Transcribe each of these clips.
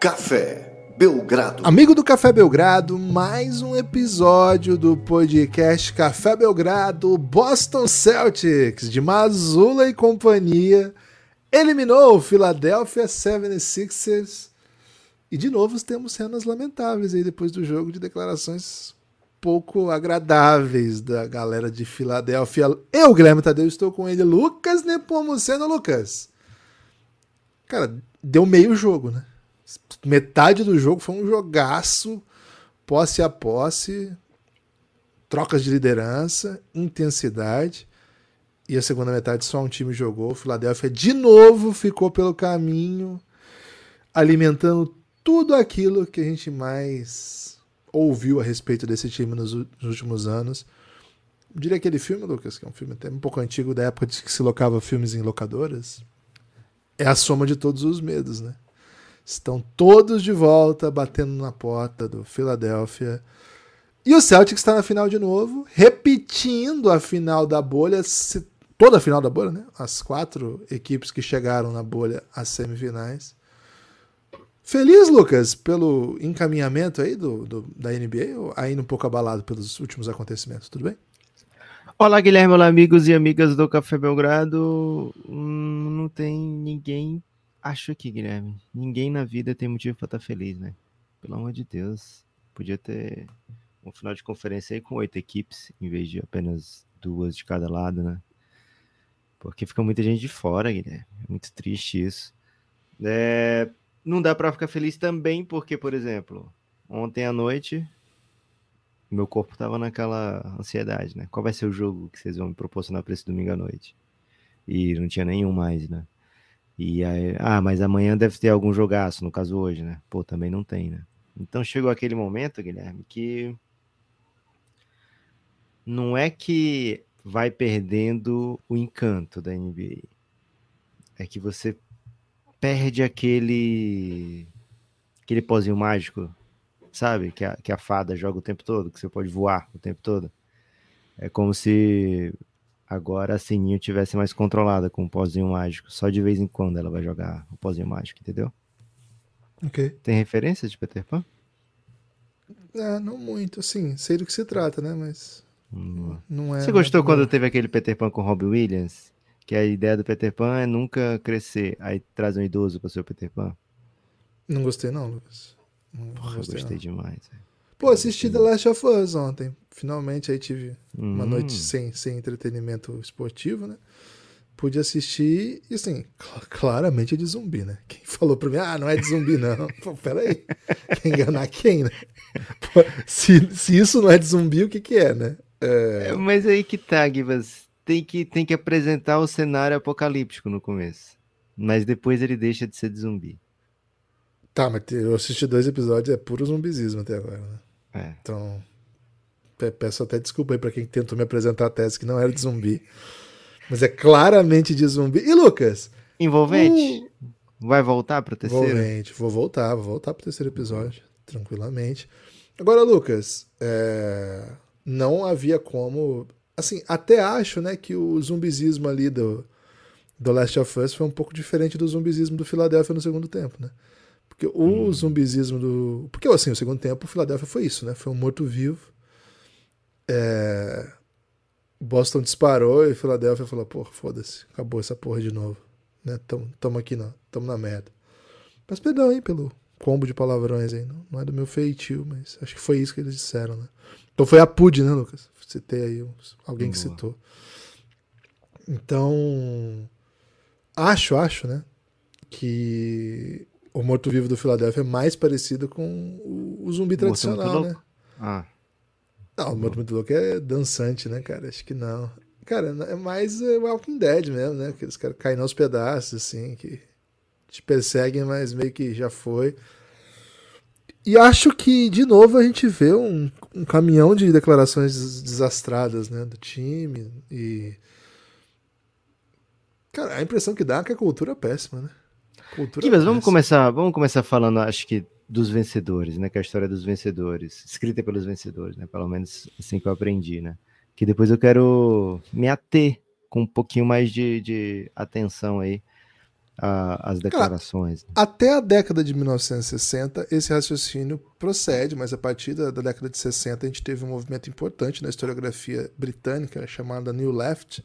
Café Belgrado. Amigo do Café Belgrado, mais um episódio do podcast Café Belgrado. Boston Celtics de Mazula e companhia eliminou o Philadelphia 76ers. E de novo temos cenas lamentáveis aí depois do jogo de declarações pouco agradáveis da galera de Filadélfia. Eu, Guilherme Tadeu, estou com ele, Lucas Nepomuceno. Lucas, cara, deu meio jogo, né? Metade do jogo foi um jogaço, posse a posse, trocas de liderança, intensidade. E a segunda metade só um time jogou. O Philadelphia de novo ficou pelo caminho, alimentando tudo aquilo que a gente mais ouviu a respeito desse time nos, últimos anos. Diria aquele filme, Lucas, que é um filme até um pouco antigo, da época de que se locava filmes em locadoras. É a soma de todos os medos, né? Estão todos de volta, batendo na porta do Philadelphia. E o Celtics está na final de novo, repetindo a final da bolha, toda a final da bolha, né? As quatro equipes que chegaram na bolha às semifinais. Feliz, Lucas, pelo encaminhamento aí do, do, da NBA ou ainda um pouco abalado pelos últimos acontecimentos? Tudo bem? Olá, Guilherme, olá, amigos e amigas do Café Belgrado. Hum, não tem ninguém, acho que, Guilherme, ninguém na vida tem motivo para estar tá feliz, né? Pelo amor de Deus, podia ter um final de conferência aí com oito equipes, em vez de apenas duas de cada lado, né? Porque fica muita gente de fora, Guilherme. É muito triste isso. É, não dá para ficar feliz também, porque, por exemplo, ontem à noite, meu corpo tava naquela ansiedade, né? Qual vai ser o jogo que vocês vão me proporcionar para esse domingo à noite? E não tinha nenhum mais, né? E aí, ah, mas amanhã deve ter algum jogaço, no caso hoje, né? Pô, também não tem, né? Então chegou aquele momento, Guilherme, que não é que vai perdendo o encanto da NBA. É que você perde aquele aquele pozinho mágico, sabe? Que a, que a fada joga o tempo todo, que você pode voar o tempo todo. É como se agora a Sininho tivesse mais controlada com o pozinho mágico. Só de vez em quando ela vai jogar o pozinho mágico, entendeu? Ok. Tem referência de Peter Pan? É, não muito, assim, sei do que se trata, né? Mas. Hum. Não é. Você gostou quando teve aquele Peter Pan com Robbie Williams? Que a ideia do Peter Pan é nunca crescer. Aí traz um idoso para ser o Peter Pan. Não gostei, não, Lucas. Não, Porra, gostei, gostei demais. Pô, assisti The Last of Us ontem. Finalmente aí tive hum. uma noite sem, sem entretenimento esportivo, né? Pude assistir e assim, claramente é de zumbi, né? Quem falou pra mim, ah, não é de zumbi, não. Pô, peraí. Quer enganar quem, né? Pô, se, se isso não é de zumbi, o que que é, né? É... É, mas aí que tá, Givas tem que, tem que apresentar o cenário apocalíptico no começo. Mas depois ele deixa de ser de zumbi. Tá, mas eu assisti dois episódios, é puro zumbizismo até agora, né? É. Então, peço até desculpa aí pra quem tentou me apresentar a tese que não era de zumbi. mas é claramente de zumbi. E Lucas? Envolvente? Uh... Vai voltar pro terceiro? Envolvente, vou voltar, vou voltar pro terceiro episódio, tranquilamente. Agora, Lucas, é... não havia como assim, até acho, né, que o zumbizismo ali do, do Last of Us foi um pouco diferente do zumbizismo do Philadelphia no segundo tempo, né? Porque o hum. zumbizismo do. Porque, assim, o segundo tempo, o Philadelphia foi isso, né? Foi um morto-vivo. É... Boston disparou e o Philadelphia falou: pô, foda-se, acabou essa porra de novo. Né? Tamo, tamo aqui, não. Tamo na merda. Mas perdão, hein, pelo combo de palavrões aí. Não, não é do meu feitio, mas acho que foi isso que eles disseram, né? Então foi a PUD, né, Lucas? Citei aí alguém que Boa. citou. Então, acho, acho, né? Que o morto-vivo do Filadélfia é mais parecido com o, o zumbi tradicional, né? Ah. Não, o Morto Muito Louco é dançante, né, cara? Acho que não. Cara, é mais é Walking Dead mesmo, né? Aqueles caras caem aos pedaços, assim, que te perseguem, mas meio que já foi. E acho que, de novo, a gente vê um, um caminhão de declarações desastradas né, do time. E. Cara, a impressão que dá é que a cultura é péssima, né? Cultura Kibas, vamos começar, vamos começar falando, acho que, dos vencedores, né? Que é a história dos vencedores, escrita pelos vencedores, né? Pelo menos assim que eu aprendi, né? Que depois eu quero me ater com um pouquinho mais de, de atenção aí a, as declarações. Cara, até a década de 1960, esse raciocínio procede, mas a partir da, da, década de 60 a gente teve um movimento importante na historiografia britânica, chamada New Left,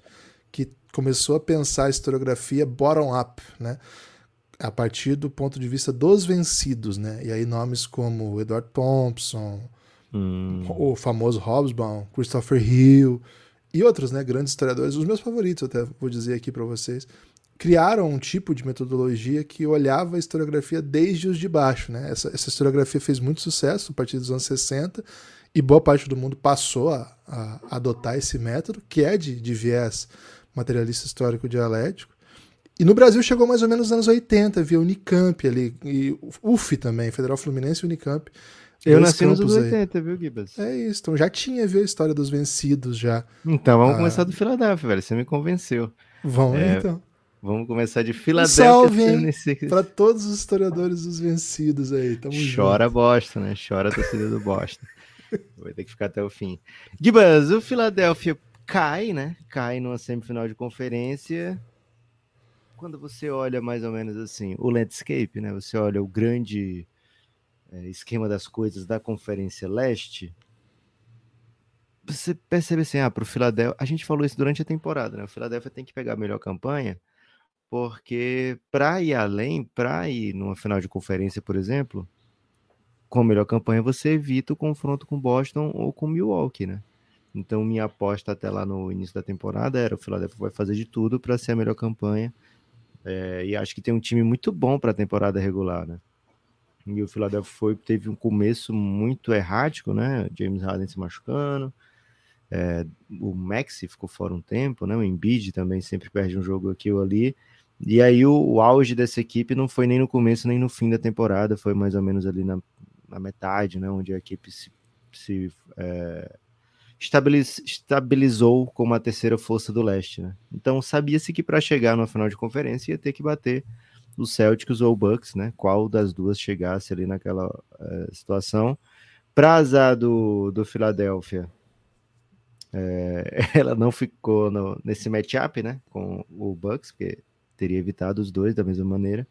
que começou a pensar a historiografia bottom-up, né? A partir do ponto de vista dos vencidos, né? E aí nomes como Edward Thompson, hum. o famoso Hobsbawm, Christopher Hill e outros, né, grandes historiadores, os meus favoritos até vou dizer aqui para vocês, criaram um tipo de metodologia que olhava a historiografia desde os de baixo. Né? Essa, essa historiografia fez muito sucesso a partir dos anos 60 e boa parte do mundo passou a, a adotar esse método, que é de, de viés materialista histórico dialético. E no Brasil chegou mais ou menos nos anos 80, via Unicamp ali, e UF também, Federal Fluminense e Unicamp. Eu nasci nos anos 80, viu, Gibas? É isso, então já tinha, viu, a história dos vencidos já. Então vamos ah. começar do Filadélfia, velho, você me convenceu. Vamos é, então. Vamos começar de Filadélfia. Salve, para todos os historiadores dos vencidos aí. Tamo Chora junto. Boston, né? Chora a torcida do Boston. Vai ter que ficar até o fim. Gibas, o Filadélfia cai, né? Cai numa semifinal de conferência. Quando você olha mais ou menos assim, o landscape, né? Você olha o grande é, esquema das coisas da Conferência Leste. Você percebe assim, ah, para o Filadélfia. A gente falou isso durante a temporada, né? O Filadélfia tem que pegar a melhor campanha porque para ir além, para ir numa final de conferência, por exemplo, com a melhor campanha, você evita o confronto com Boston ou com Milwaukee, né? Então, minha aposta até lá no início da temporada era o Philadelphia vai fazer de tudo para ser a melhor campanha. É, e acho que tem um time muito bom para a temporada regular, né? E o Philadelphia foi, teve um começo muito errático, né? James Harden se machucando, é, o Maxi ficou fora um tempo, né? O Embiid também sempre perde um jogo aqui ou ali. E aí o, o, auge dessa equipe não foi nem no começo nem no fim da temporada, foi mais ou menos ali na, na metade, né, onde a equipe se, se é, estabiliz, estabilizou como a terceira força do leste. Né? Então sabia-se que para chegar na final de conferência ia ter que bater os Celtics ou o Bucks, né? Qual das duas chegasse ali naquela é, situação. Para azar do, do Philadelphia, é, ela não ficou no, nesse matchup, né? Com o Bucks, porque teria evitado os dois da mesma maneira,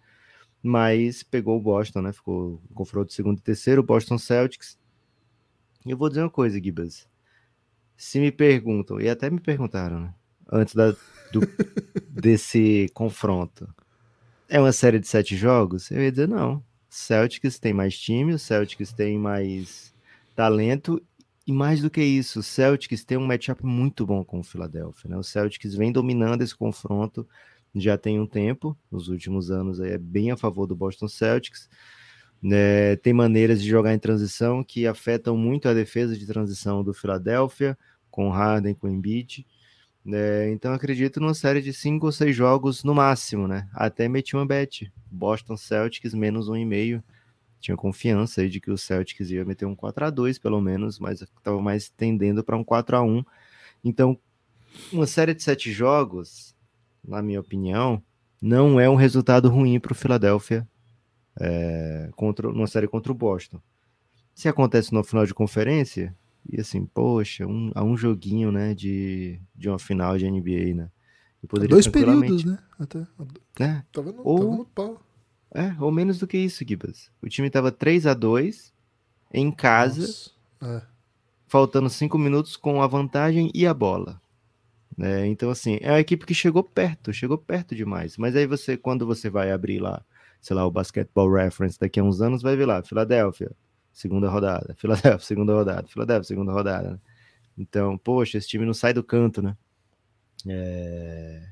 mas pegou o Boston, né? Ficou confronto segundo e terceiro, Boston Celtics. Eu vou dizer uma coisa, Gibas. Se me perguntam, e até me perguntaram, né? Antes da, do, desse confronto, é uma série de sete jogos? Eu ia dizer não. Celtics tem mais time, o Celtics tem mais talento e mais do que isso, o Celtics tem um matchup muito bom com o Philadelphia, né? O Celtics vem dominando esse confronto já tem um tempo, nos últimos anos é bem a favor do Boston Celtics. Né tem maneiras de jogar em transição que afetam muito a defesa de transição do Philadelphia, com Harden, com Embiid. né então acredito numa série de cinco ou seis jogos no máximo, né? Até meti uma bet. Boston Celtics menos um e meio. Tinha confiança aí de que o Celtics ia meter um 4 a 2 pelo menos, mas estava mais tendendo para um 4 a 1 Então, uma série de sete jogos na minha opinião, não é um resultado ruim para o Philadelphia é, contra, numa série contra o Boston. Se acontece no final de conferência, e assim, poxa, um, a um joguinho, né, de, de uma final de NBA, né? Dois períodos, né? Até. É. Tava no, ou, tava no pau. É, ou menos do que isso, Gibas. O time tava 3 a 2 em casa, é. faltando 5 minutos com a vantagem e a bola. Né? Então, assim, é uma equipe que chegou perto, chegou perto demais. Mas aí você, quando você vai abrir lá, sei lá, o Basketball Reference daqui a uns anos, vai ver lá, Filadélfia, segunda rodada, Filadélfia, segunda rodada, Filadélfia, segunda rodada. Né? Então, poxa, esse time não sai do canto, né? É...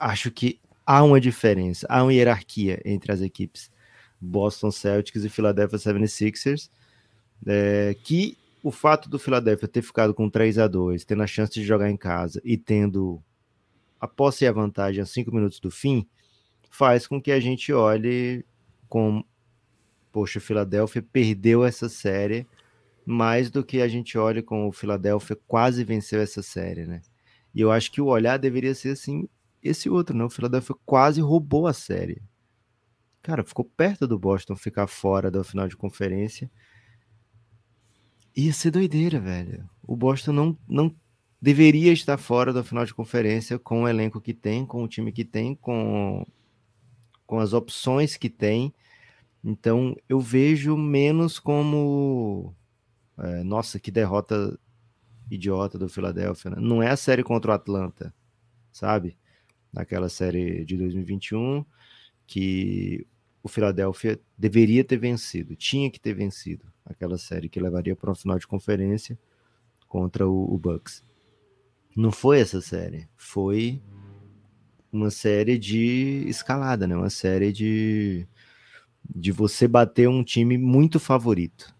Acho que há uma diferença, há uma hierarquia entre as equipes Boston Celtics e Philadelphia 76ers, é, que o fato do Philadelphia ter ficado com 3 a 2 tendo a chance de jogar em casa e tendo a posse e a vantagem a 5 minutos do fim, faz com que a gente olhe com poxa, o Philadelphia perdeu essa série mais do que a gente olhe com o Philadelphia quase venceu essa série, né? E eu acho que o olhar deveria ser assim, esse outro, né? O Philadelphia quase roubou a série. Cara, ficou perto do Boston ficar fora da final de conferência Ia ser doideira, velho. O Boston não, não deveria estar fora da final de conferência com o elenco que tem, com o time que tem, com com as opções que tem. Então eu vejo menos como é, nossa, que derrota idiota do Philadelphia. Né? Não é a série contra o Atlanta, sabe? Naquela série de 2021 que o Philadelphia deveria ter vencido, tinha que ter vencido aquela série que levaria para um final de conferência contra o, o Bucks. Não foi essa série, foi uma série de escalada, né? Uma série de de você bater um time muito favorito,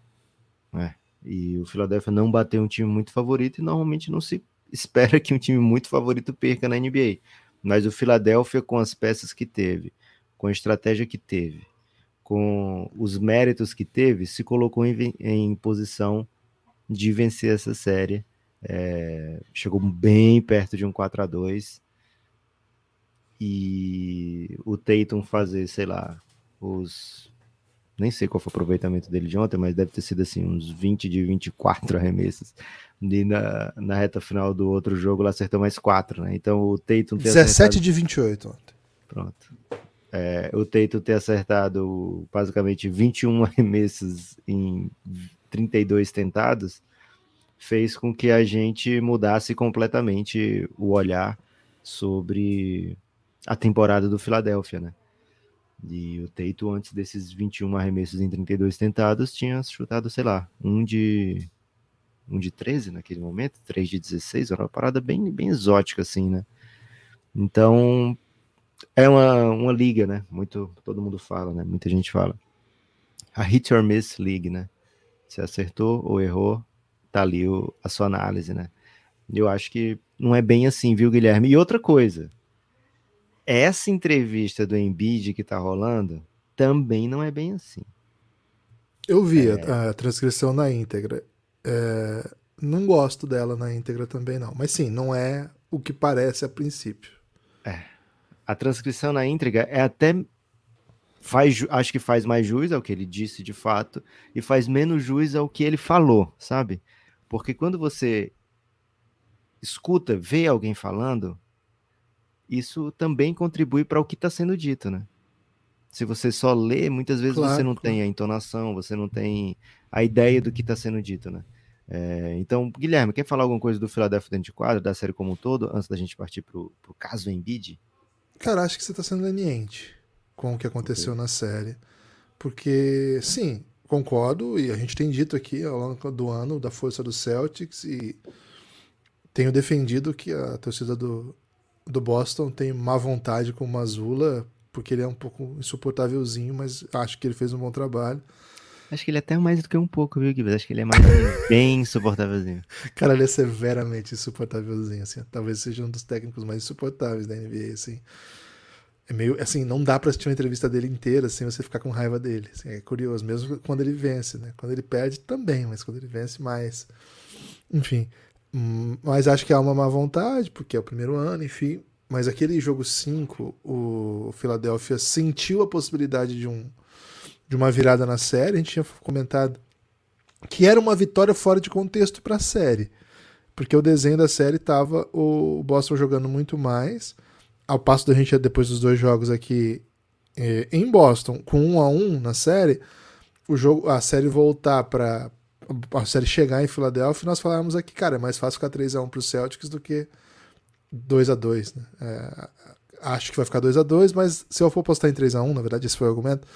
né? E o Philadelphia não bateu um time muito favorito e normalmente não se espera que um time muito favorito perca na NBA. Mas o Philadelphia, com as peças que teve, com a estratégia que teve, com os méritos que teve, se colocou em, em posição de vencer essa série. É, chegou bem perto de um 4 a 2 e o Tatum fazer, sei lá, os nem sei qual foi o aproveitamento dele de ontem, mas deve ter sido assim, uns 20 de 24 arremessos. E na, na reta final do outro jogo, ele acertou mais 4, né? Então o Tatum 17 acertado... de 28 ontem. Pronto. É, o Tatum ter acertado basicamente 21 arremessos em 32 tentados fez com que a gente mudasse completamente o olhar sobre a temporada do Philadelphia, né? E o Teito, antes desses 21 arremessos em 32 tentados, tinha chutado, sei lá, um de um de 13 naquele momento, 3 de 16, era uma parada bem, bem exótica, assim, né? Então, é uma, uma liga, né? Muito, todo mundo fala, né? Muita gente fala. A hit or miss league, né? Se acertou ou errou, tá ali o, a sua análise, né? Eu acho que não é bem assim, viu, Guilherme? E outra coisa, essa entrevista do Embiid que tá rolando também não é bem assim. Eu vi é... a, a, transcrição na íntegra. É, não gosto dela na íntegra também, não. Mas sim, não é o que parece a princípio. É. A transcrição na íntegra é até. Faz, acho que faz mais juiz ao que ele disse de fato e faz menos juiz ao que ele falou, sabe? Porque quando você escuta, vê alguém falando, isso também contribui para o que está sendo dito, né? Se você só lê, muitas vezes claro, você não claro. tem a entonação, você não tem a ideia do que está sendo dito, né? É, então, Guilherme, quer falar alguma coisa do Philadelphia dentro de quadro, da série como um todo, antes da gente partir para o caso Embiid? Cara, acho que você está sendo leniente com o que aconteceu okay. na série. Porque, sim, concordo, e a gente tem dito aqui ao longo do ano da força do Celtics, e tenho defendido que a torcida do, do Boston tem má vontade com o Mazula, porque ele é um pouco insuportávelzinho, mas acho que ele fez um bom trabalho. Acho que ele é até mais do que um pouco, viu, Gibbs? Acho que ele é mais bem insuportávelzinho. Cara, ele é severamente insuportávelzinho, assim. Talvez seja um dos técnicos mais insuportáveis da NBA, assim. É meio, assim, não dá pra assistir uma entrevista dele inteira sem você ficar com raiva dele. Assim, é curioso, mesmo quando ele vence, né? Quando ele perde também, mas quando ele vence mais. Enfim, mas acho que há uma má vontade, porque é o primeiro ano, enfim. Mas aquele jogo 5, o Philadelphia sentiu a possibilidade de, um, de uma virada na série. A gente tinha comentado que era uma vitória fora de contexto para a série. Porque o desenho da série estava o Boston jogando muito mais. Ao passo da gente, depois dos dois jogos aqui eh, em Boston, com um a um na série, o jogo, a série voltar para a série chegar em Filadélfia, nós falávamos aqui, cara, é mais fácil ficar 3x1 pro Celtics do que 2x2, né? É, acho que vai ficar 2x2, mas se eu for postar em 3x1, na verdade, esse foi o argumento,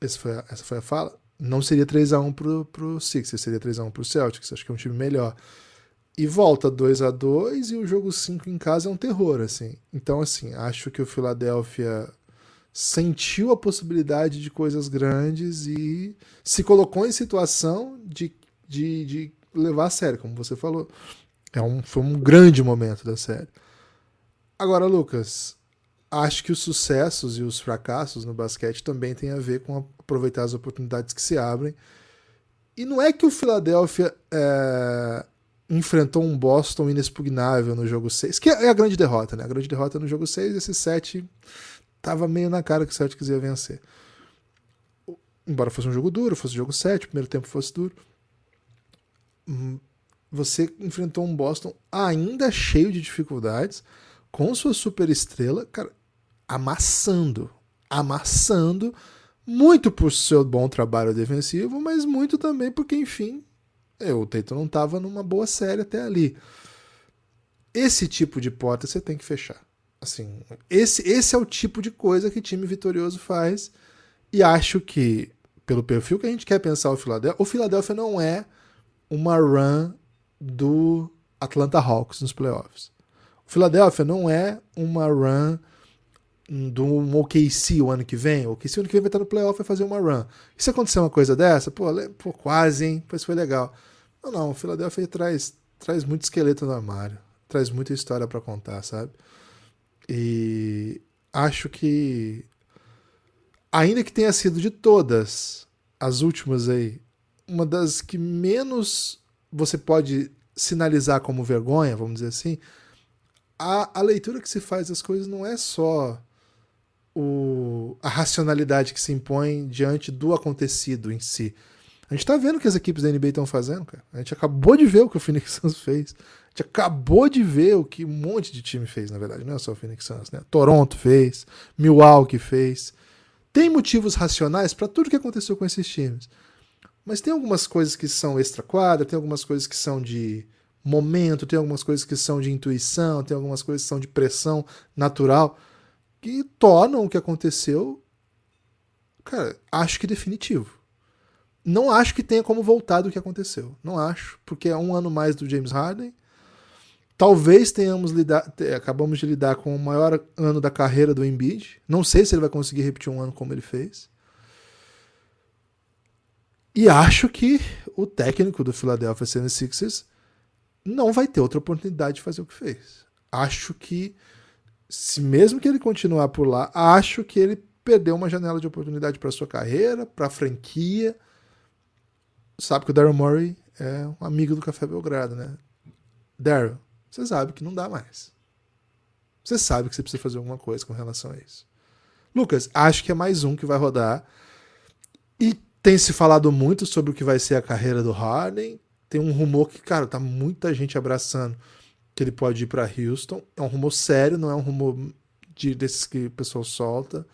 esse foi a, essa foi a fala, não seria 3x1 pro, pro Sixers, seria 3x1 pro Celtics, acho que é um time melhor. E volta 2 a 2 e o jogo 5 em casa é um terror, assim. Então, assim, acho que o Philadelphia sentiu a possibilidade de coisas grandes e se colocou em situação de, de, de levar a sério, como você falou. É um, foi um grande momento da série. Agora, Lucas, acho que os sucessos e os fracassos no basquete também têm a ver com aproveitar as oportunidades que se abrem. E não é que o Philadelphia é, enfrentou um Boston inexpugnável no jogo 6, que é a grande derrota, né? A grande derrota no jogo 6, esse 7 tava meio na cara que o Celtics ia vencer. Embora fosse um jogo duro, fosse um jogo 7, o primeiro tempo fosse duro. Hum, você enfrentou um Boston ainda cheio de dificuldades, com sua super estrela, cara, amassando. amassando, muito por seu bom trabalho defensivo, mas muito também porque, enfim, é, o Tatum não estava numa boa série até ali. Esse tipo de porta você tem que fechar. Assim, esse, esse é o tipo de coisa que time vitorioso faz. E acho que, pelo perfil que a gente quer pensar o Philadelphia, o Philadelphia não é uma run do Atlanta Hawks nos playoffs. O Philadelphia não é uma run do OKC o ano que vem. O OKC o ano que vem vai estar no playoff e fazer uma run. E se acontecer uma coisa dessa, pô, pô quase, hein? Pois foi legal. Não, não, o Philadelphia traz, traz muito esqueleto no armário. Traz muita história para contar, sabe? E acho que, ainda que tenha sido de todas as últimas aí, uma das que menos você pode sinalizar como vergonha, vamos dizer assim, a, a leitura que se faz das coisas não é só o, a racionalidade que se impõe diante do acontecido em si. A gente tá vendo o que as equipes da NBA estão fazendo, cara. A gente acabou de ver o que o Phoenix Suns fez. Gente acabou de ver o que um monte de time fez, na verdade. Não é só o Phoenix Suns, né? Toronto fez, Milwaukee fez. Tem motivos racionais para tudo que aconteceu com esses times. Mas tem algumas coisas que são extra-quadra, tem algumas coisas que são de momento, tem algumas coisas que são de intuição, tem algumas coisas que são de pressão natural, que tornam o que aconteceu, cara, acho que definitivo. Não acho que tenha como voltar do que aconteceu. Não acho, porque é um ano mais do James Harden. Talvez tenhamos lidar, acabamos de lidar com o maior ano da carreira do Embiid. Não sei se ele vai conseguir repetir um ano como ele fez. E acho que o técnico do Philadelphia 76ers não vai ter outra oportunidade de fazer o que fez. Acho que, se mesmo que ele continuar por lá, acho que ele perdeu uma janela de oportunidade para sua carreira, para a franquia sabe que o Daryl Morey é um amigo do Café Belgrado, né? Daryl, você sabe que não dá mais. Você sabe que você precisa fazer alguma coisa com relação a isso. Lucas, acho que é mais um que vai rodar. E tem se falado muito sobre o que vai ser a carreira do Harden. Tem um rumor que, cara, tá muita gente abraçando que ele pode ir para Houston. É um rumor sério, não é um rumor de, desses que o pessoal solta.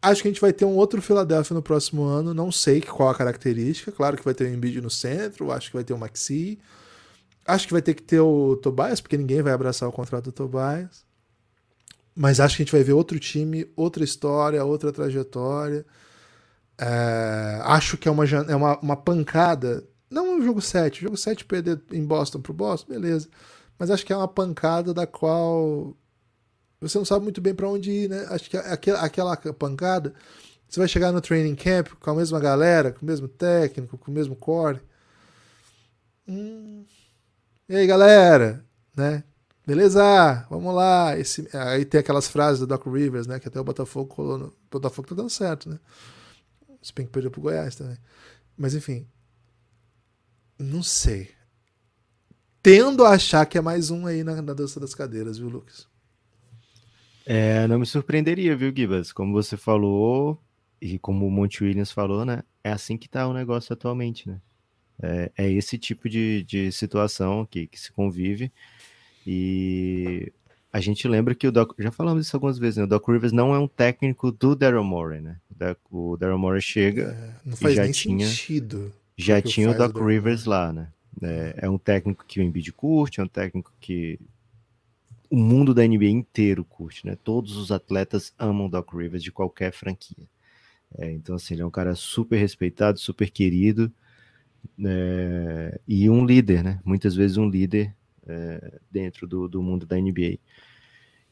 Acho que a gente vai ter um outro Philadelphia no próximo ano, não sei qual a característica. Claro que vai ter o Embiid no centro, acho que vai ter o Maxi. Acho que vai ter que ter o Tobias, porque ninguém vai abraçar o contrato do Tobias. Mas acho que a gente vai ver outro time, outra história, outra trajetória. É, acho que é uma, é uma, uma pancada. Não o jogo 7. O jogo 7 perder em Boston pro Boston, beleza. Mas acho que é uma pancada da qual você não sabe muito bem para onde ir, né? Acho que aquela, aquela pancada, você vai chegar no training camp com a mesma galera, com o mesmo técnico, com o mesmo core. Hum. E aí, galera, né? Beleza, vamos lá. Esse, aí tem aquelas frases do Doc Rivers, né? Que até o Botafogo colou no. O Botafogo tá dando certo, né? Se bem que perdeu pro Goiás também. Mas enfim. Não sei. Tendo a achar que é mais um aí na, na dança das cadeiras, viu, Lucas? É, não me surpreenderia, viu, Gibas? Como você falou, e como o Monte Williams falou, né? É assim que tá o negócio atualmente, né? É, é esse tipo de, de situação que, que se convive. E a gente lembra que o Doc, já falamos isso algumas vezes, né? O Doc Rivers não é um técnico do Daryl Morey, né? O Daryl Morey chega é, não faz e já nem tinha, sentido. já tinha o Doc Rivers lá, né? É, é, um técnico que o Embiid curte, é um técnico que o mundo da NBA inteiro curte, né? Todos os atletas amam Doc Rivers de qualquer franquia. É, então, assim, ele é um cara super respeitado, super querido é, e um líder, né? Muitas vezes um líder é, dentro do, do, mundo da NBA.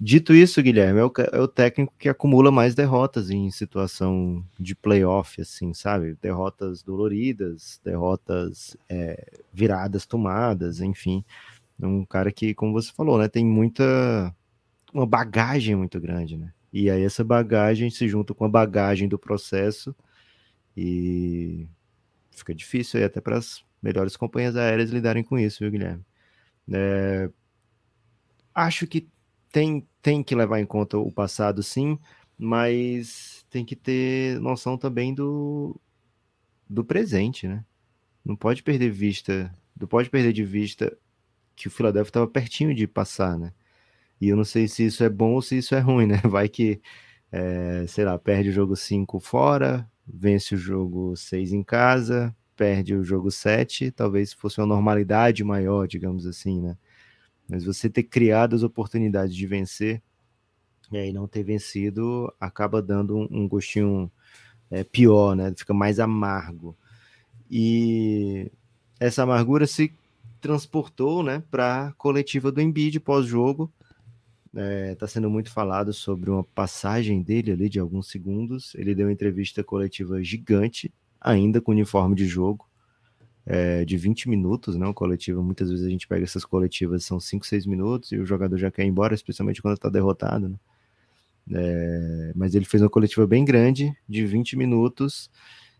Dito isso, Guilherme, é o, é o, técnico que acumula mais derrotas em situação de playoff, assim, sabe? Derrotas doloridas, derrotas é, viradas tomadas, enfim. É um cara que, como você falou, né, tem muita uma bagagem muito grande, né? E aí essa bagagem se junta com a bagagem do processo e fica difícil aí até para as melhores companhias aéreas lidarem com isso, viu, Guilherme? É... Acho que tem, tem que levar em conta o passado, sim, mas tem que ter noção também do, do presente, né? Não pode perder vista, não pode perder de vista que o Philadelphia estava pertinho de passar, né? E eu não sei se isso é bom ou se isso é ruim, né? Vai que é, sei lá, perde o jogo 5 fora, vence o jogo 6 em casa, perde o jogo 7, talvez fosse uma normalidade maior, digamos assim, né? Mas você ter criado as oportunidades de vencer e aí não ter vencido acaba dando um, gostinho é, pior, né? Fica mais amargo. E essa amargura se transportou, né, para a coletiva do Embiid pós-jogo. Está é, tá sendo muito falado sobre uma passagem dele ali de alguns segundos. Ele deu uma entrevista coletiva gigante, ainda com uniforme de jogo, é, de 20 minutos, né? Uma coletiva, muitas vezes a gente pega essas coletivas, são 5, 6 minutos, e o jogador já quer ir embora, especialmente quando está derrotado, né? É, mas ele fez uma coletiva bem grande, de 20 minutos,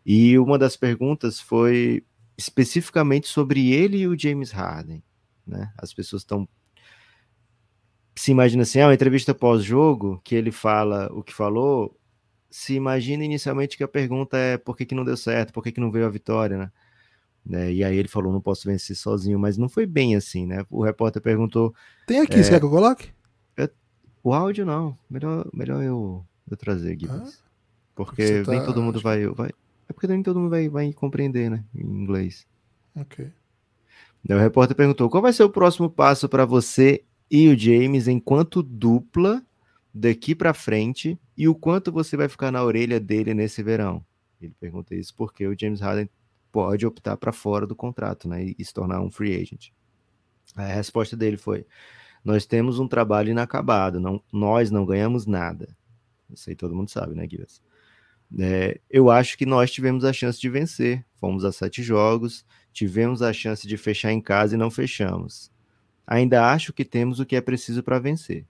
e uma das perguntas foi especificamente sobre ele e o James Harden. Né? As pessoas estão se imagina assim, ah, uma entrevista pós-jogo, que ele fala o que falou, se imagina inicialmente que a pergunta é por que, que não deu certo, por que, que não veio a vitória, né? né? E aí ele falou, não posso vencer sozinho, mas não foi bem assim, né? O repórter perguntou... Tem aqui, é, você quer que eu coloque? O áudio não. Melhor, melhor eu, eu trazer, Gibbs. Ah, porque tá... nem todo mundo vai, vai. É porque nem todo mundo vai, vai compreender, né? Em inglês. Ok. O repórter perguntou: qual vai ser o próximo passo para você e o James enquanto dupla daqui para frente e o quanto você vai ficar na orelha dele nesse verão? Ele pergunta isso porque o James Harden pode optar para fora do contrato, né? E se tornar um free agent. A resposta dele foi: nós temos um trabalho inacabado, não, nós não ganhamos nada. Isso aí todo mundo sabe, né, Guilherme? É, eu acho que nós tivemos a chance de vencer. Fomos a sete jogos, tivemos a chance de fechar em casa e não fechamos. Ainda acho que temos o que é preciso para vencer.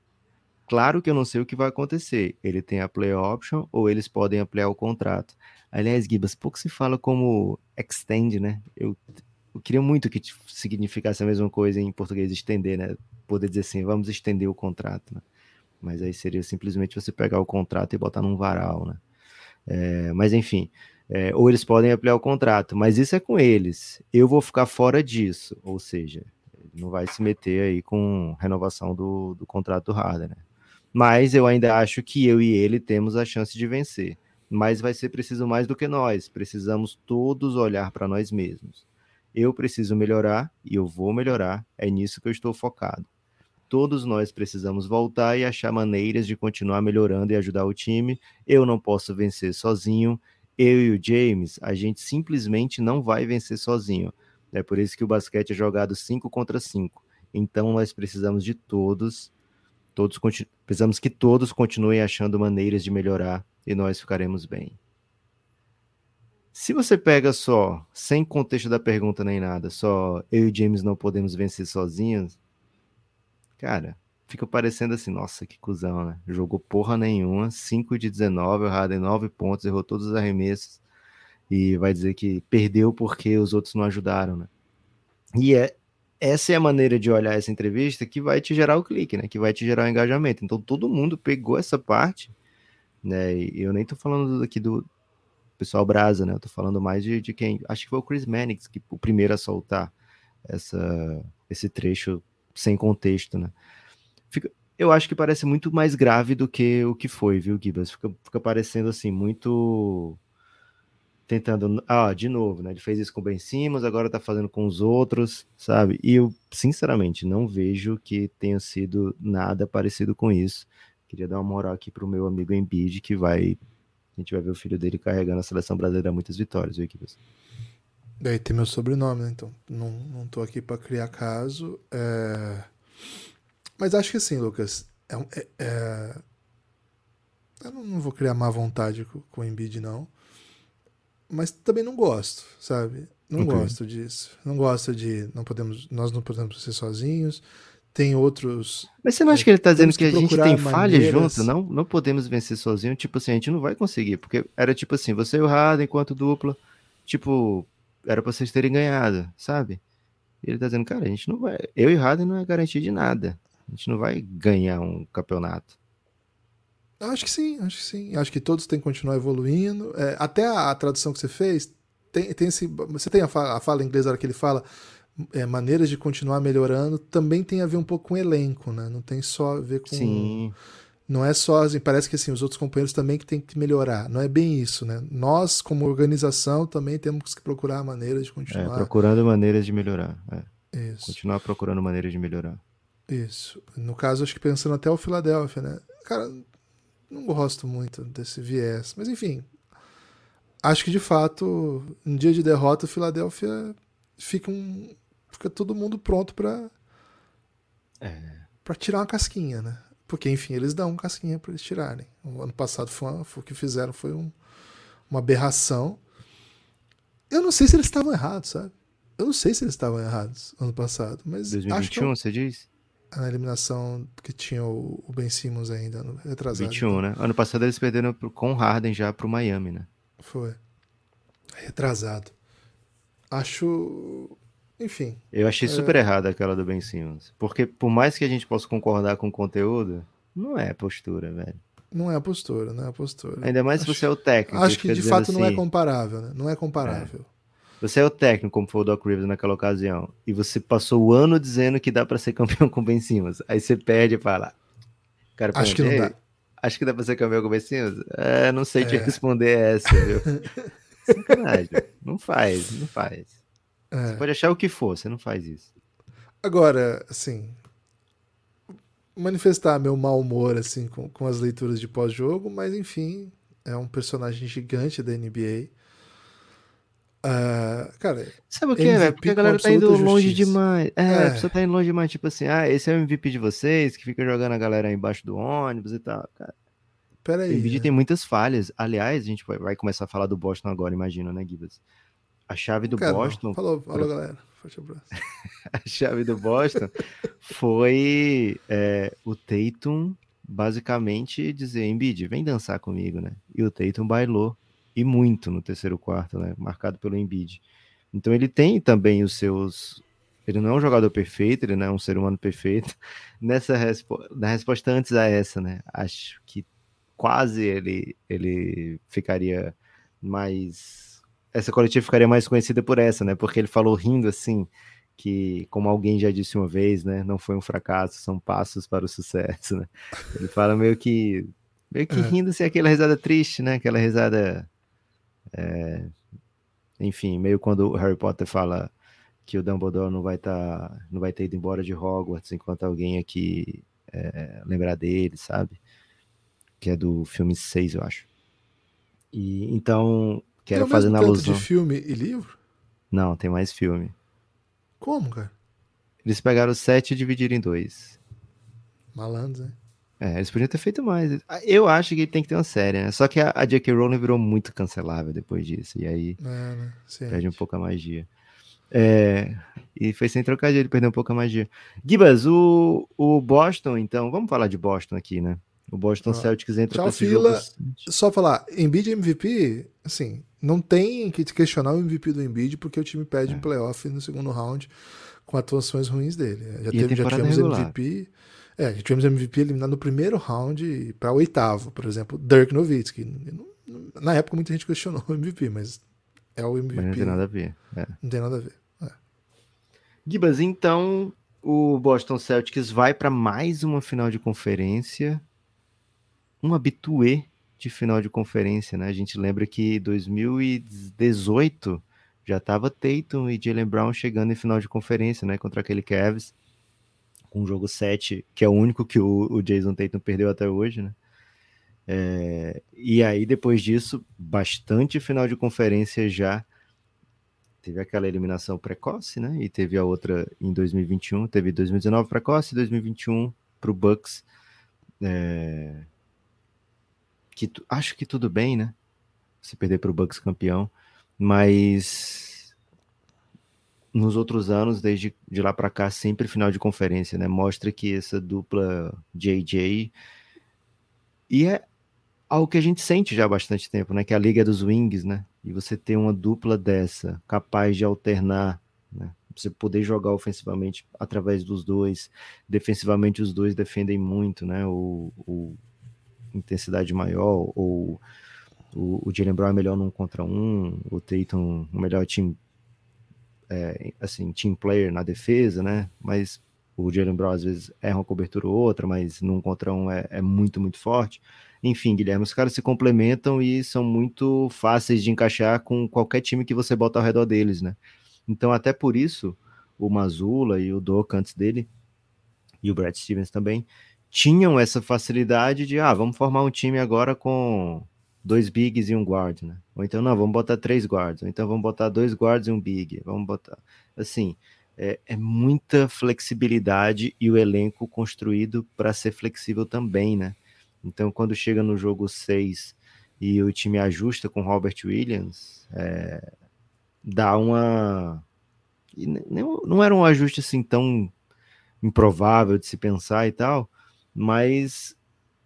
Claro que eu não sei o que vai acontecer. Ele tem a play option ou eles podem ampliar o contrato. Aliás, Gibas, pouco se fala como extend, né? Eu, eu queria muito que significasse a mesma coisa em português, estender, né? poder dizer assim, vamos estender o contrato, né? Mas aí seria simplesmente você pegar o contrato e botar num varal, né? É, mas enfim, é, ou eles podem ampliar o contrato, mas isso é com eles. Eu vou ficar fora disso, ou seja, não vai se meter aí com renovação do, do contrato do Harden, né? Mas eu ainda acho que eu e ele temos a chance de vencer. Mas vai ser preciso mais do que nós. Precisamos todos olhar para nós mesmos. Eu preciso melhorar e eu vou melhorar. É nisso que eu estou focado todos nós precisamos voltar e achar maneiras de continuar melhorando e ajudar o time. Eu não posso vencer sozinho. Eu e o James, a gente simplesmente não vai vencer sozinho. É por isso que o basquete é jogado 5 contra 5. Então nós precisamos de todos, todos precisamos que todos continuem achando maneiras de melhorar e nós ficaremos bem. Se você pega só, sem contexto da pergunta nem nada, só eu e James não podemos vencer sozinhos, Cara, fica parecendo assim, nossa, que cuzão, né? Jogou porra nenhuma, 5 de 19, o Harden 9 pontos, errou todos os arremessos e vai dizer que perdeu porque os outros não ajudaram, né? E é essa é a maneira de olhar essa entrevista que vai te gerar o clique, né? Que vai te gerar o engajamento. Então todo mundo pegou essa parte, né? E eu nem tô falando aqui do pessoal brasa, né? Eu tô falando mais de, de quem, acho que foi o Chris Mannix que o primeiro a soltar essa esse trecho sem contexto, né? Fica, eu acho que parece muito mais grave do que o que foi, viu, Gibas? Fica, fica parecendo assim, muito tentando. Ah, de novo, né? Ele fez isso com o Ben Simmons, agora tá fazendo com os outros, sabe? E eu, sinceramente, não vejo que tenha sido nada parecido com isso. Queria dar uma moral aqui pro meu amigo Embiid, que vai. A gente vai ver o filho dele carregando a seleção brasileira muitas vitórias, viu, Gibas? Daí tem meu sobrenome, né? Então não, não tô aqui para criar caso. É... Mas acho que assim, Lucas, é, é, é... eu não vou criar má vontade com, com o Embiid, não. Mas também não gosto, sabe? Não okay. gosto disso. Não gosto de. Não podemos, nós não podemos ser sozinhos. Tem outros. Mas você não acha que ele tá dizendo que, que a gente tem falha junto? Não, não podemos vencer sozinho. Tipo assim, a gente não vai conseguir. Porque era tipo assim, você e o Harden enquanto dupla. Tipo, era pra vocês terem ganhado, sabe? E ele tá dizendo, cara, a gente não vai. Eu e Harden não é garantia de nada. A gente não vai ganhar um campeonato. Acho que sim, acho que sim. Acho que todos têm que continuar evoluindo. É, até a, a, tradução que você fez, tem, tem esse. Você tem a fala, a fala em inglês, a hora que ele fala é, maneiras de continuar melhorando, também tem a ver um pouco com elenco, né? Não tem só a ver com. Sim. não é só, assim, parece que assim, os outros companheiros também que tem que melhorar. Não é bem isso, né? Nós, como organização, também temos que procurar maneiras de continuar. É, procurando maneiras de melhorar. É. Isso. Continuar procurando maneiras de melhorar. Isso. No caso, acho que pensando até o Philadelphia, né? Cara, não gosto muito desse viés. Mas enfim. Acho que de fato, em dia de derrota, o Philadelphia fica um. Fica todo mundo pronto para É. para tirar uma casquinha, né? Porque, enfim, eles dão uma casquinha para eles tirarem. O ano passado foi, uma- foi o que fizeram foi um- uma aberração. Eu não sei se eles estavam errados, sabe? Eu não sei se eles estavam errados ano passado, mas acho que 2021, você diz? Na eliminação que tinha o, Ben Simmons ainda, no- retrasado. 21, né? Ano passado eles perderam com o Harden já pro Miami, né? Foi. Retrasado. Acho. Enfim. Eu achei super errada aquela do Ben Simmons. Porque por mais que a gente possa concordar com o conteúdo, não é postura, velho. Não é a postura, não é a postura. Ainda mais se você é o técnico. Acho que fica de fato não é assim, comparável, né? Não é comparável. Você é o técnico, como foi o Doc Rivers naquela ocasião, e você passou o ano dizendo que dá pra ser campeão com o Ben Simmons. Aí você perde e fala. Cara, Acho que não dá. "Ei, Acho que dá pra ser campeão com o Ben Simmons? É, não sei te É. responder essa, viu? Sacanagem. Não faz, não faz. É. Você pode achar o que for, você não faz isso. Agora, assim, manifestar meu mau humor assim com, com as leituras de pós-jogo, mas enfim, é um personagem gigante da NBA. Ah, cara, Sabe o que, MVP velho? Porque a galera tá indo longe justiça. demais. É, É. a pessoa tá indo longe demais, tipo assim, ah, esse é o MVP de vocês, que fica jogando a galera embaixo do ônibus e tal. Cara, o peraí. Embiid né? tem muitas falhas. Aliás, a gente vai, vai começar a falar do Boston agora, imagina, né, Gibas? A chave do não. Boston, Falou, falou, galera. Forte abraço. a chave do Boston foi é, o Tatum basicamente dizer, Embiid, vem dançar comigo, né? E o Tatum bailou, e muito no terceiro quarto, né? Marcado pelo Embiid. Então ele tem também os seus... Ele não é um jogador perfeito, ele não é um ser humano perfeito. Nessa respo... na resposta antes a essa, né? Acho que quase ele, ele ficaria mais... Essa coletiva ficaria mais conhecida por essa, né? Porque ele falou rindo assim, que, como alguém já disse uma vez, né, não foi um fracasso, são passos para o sucesso, né? Ele fala meio que meio que É. rindo assim, aquela risada triste, né? Aquela risada é, enfim, meio quando o Harry Potter fala que o Dumbledore não vai estar, não vai ter ido embora de Hogwarts enquanto alguém aqui é, lembrar dele, sabe? Que é do filme 6, eu acho. E então quero fazer na alusão. de filme e livro? Não, tem mais filme. Como, cara? Eles pegaram sete e dividiram em dois. Malandro, né? É, eles podiam ter feito mais. Eu acho que tem que ter uma série, né? Só que a, a J.K. Rowling virou muito cancelável depois disso. E aí É, né? Perde um pouco a magia. É, e foi sem trocadilho, ele perdeu um pouco a magia. Gibas, o, o Boston, então, vamos falar de Boston aqui, né? O Boston Ah, Celtics entra tchau, fila. jogo. Só falar, Embiid MVP, assim, não tem que questionar o MVP do Embiid porque o time perde É. playoff no segundo round com atuações ruins dele. Já, teve, já tivemos regular. MVP. É, tivemos MVP eliminado no primeiro round para oitavo, por exemplo, Dirk Nowitzki. Na época muita gente questionou o MVP, mas é o MVP. Mas não tem nada a ver. é. Não tem nada a ver. Gibas, então o Boston Celtics vai para mais uma final de conferência, um habitué de final de conferência, né? A gente lembra que 2018 já estava Tatum e Jalen Brown chegando em final de conferência, né? Contra aquele Cavs, com o jogo 7, que é o único que o, o Jason Tatum perdeu até hoje, né? É, e aí, depois disso, bastante final de conferência já teve aquela eliminação precoce, né? E teve a outra em 2021, teve 2019 precoce e 2021 para o Bucks. É... Que tu- acho que tudo bem, né? Se perder para o Bucks campeão, mas nos outros anos, desde de lá para cá, sempre final de conferência, né? Mostra que essa dupla JJ e é algo que a gente sente já há bastante tempo, né? Que a liga é dos wings, né? E você ter uma dupla dessa, capaz de alternar, né? Você poder jogar ofensivamente através dos dois, defensivamente os dois defendem muito, né? O, o intensidade maior, ou o, o Jalen Brown é melhor num contra um, o Tatum o melhor time, é, assim, team player na defesa, né? Mas O Jalen Brown às vezes erra uma cobertura ou outra, mas num contra um é, é muito, muito forte. Enfim, Guilherme, os caras se complementam e são muito fáceis de encaixar com qualquer time que você bota ao redor deles, né? Então, até por isso, o Mazula e o Doc antes dele, e o Brad Stevens também, tinham essa facilidade de, ah, vamos formar um time agora com dois bigs e um guard, né? Ou então, não, vamos botar três guards, ou então vamos botar dois guards e um big, vamos botar, assim, é, é muita flexibilidade e o elenco construído para ser flexível também, né? Então, quando chega no jogo 6 e o time ajusta com Robert Williams, é, dá uma. Não era um ajuste assim tão improvável de se pensar e tal, mas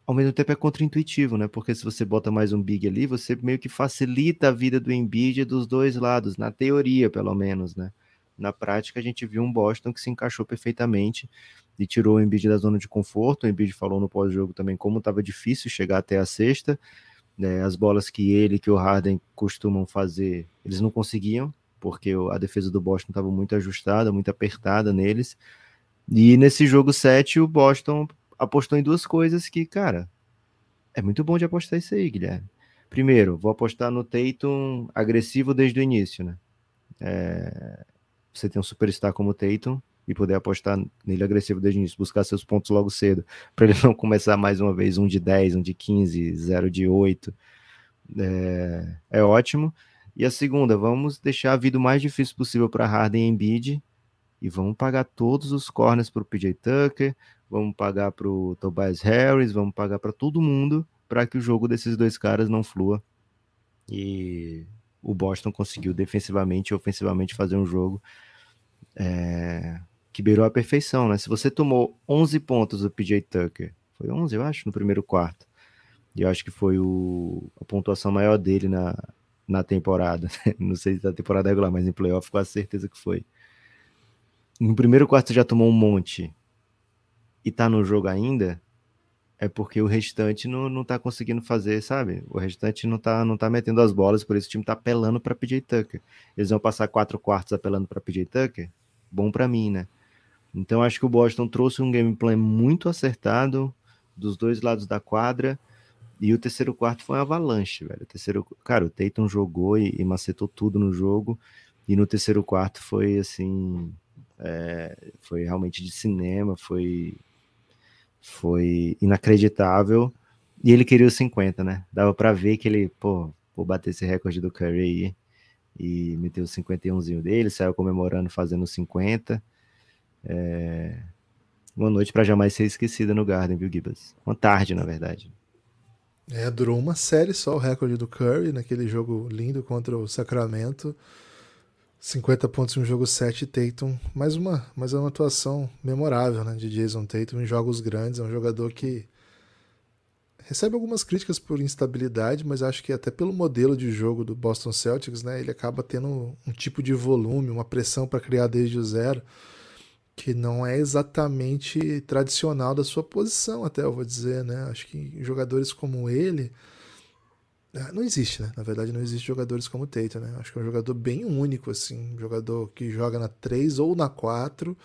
ao mesmo tempo é contraintuitivo, né? Porque se você bota mais um big ali, você meio que facilita a vida do Embiid dos dois lados, na teoria, pelo menos, né? Na prática, a gente viu um Boston que se encaixou perfeitamente e tirou o Embiid da zona de conforto. O Embiid falou no pós-jogo também como estava difícil chegar até a sexta. Né? As bolas que ele que o Harden costumam fazer, eles não conseguiam, porque a defesa do Boston estava muito ajustada, muito apertada neles. E nesse jogo 7, o Boston apostou em duas coisas que, cara, é muito bom de apostar isso aí, Guilherme. Primeiro, vou apostar no Tatum agressivo desde o início, né? É... Você tem um superstar como o Tatum, e poder apostar nele agressivo desde o início, buscar seus pontos logo cedo, para ele não começar mais uma vez um de 10, um de 15, zero de 8. É, é ótimo. E a segunda, vamos deixar a vida o mais difícil possível para Harden e Embiid e vamos pagar todos os corners para o PJ Tucker, vamos pagar para o Tobias Harris, vamos pagar para todo mundo para que o jogo desses dois caras não flua. E o Boston conseguiu defensivamente e ofensivamente fazer um jogo é, que beirou a perfeição, né? Se você tomou 11 pontos do PJ Tucker, foi 11, eu acho, no primeiro quarto, e eu acho que foi o, a pontuação maior dele na, na temporada, não sei se da temporada regular, mas em playoff com a certeza que foi. No primeiro quarto já tomou um monte e tá no jogo ainda, é porque o restante não, não tá conseguindo fazer, sabe? O restante não tá, não tá metendo as bolas, por isso o time tá apelando para PJ Tucker. Eles vão passar quatro quartos apelando para PJ Tucker? Bom para mim, né? Então acho que o Boston trouxe um gameplay muito acertado dos dois lados da quadra. E o terceiro quarto foi uma avalanche, velho. O terceiro, cara, o Tatum jogou e, e macetou tudo no jogo. E no terceiro quarto foi assim, é, foi realmente de cinema, foi foi inacreditável. E ele queria os 50, né? Dava para ver que ele, pô, vou bater esse recorde do Curry aí. E meteu o 51zinho dele, saiu comemorando, fazendo 50. É... Uma noite para jamais ser esquecida no Garden, viu, Gibas? Uma tarde, na verdade. É, durou uma série só o recorde do Curry naquele jogo lindo contra o Sacramento. 50 pontos em um jogo 7 Tatum, mais uma, mais uma atuação memorável né, de Jason Tatum em jogos grandes. É um jogador que recebe algumas críticas por instabilidade, mas acho que até pelo modelo de jogo do Boston Celtics, né, ele acaba tendo um tipo de volume, uma pressão para criar desde o zero que não é exatamente tradicional da sua posição, até eu vou dizer, né? Acho que jogadores como ele não existe, né? Na verdade, não existe jogadores como o Tatum, né? Acho que é um jogador bem único, assim, um jogador que joga na 3 ou na 4,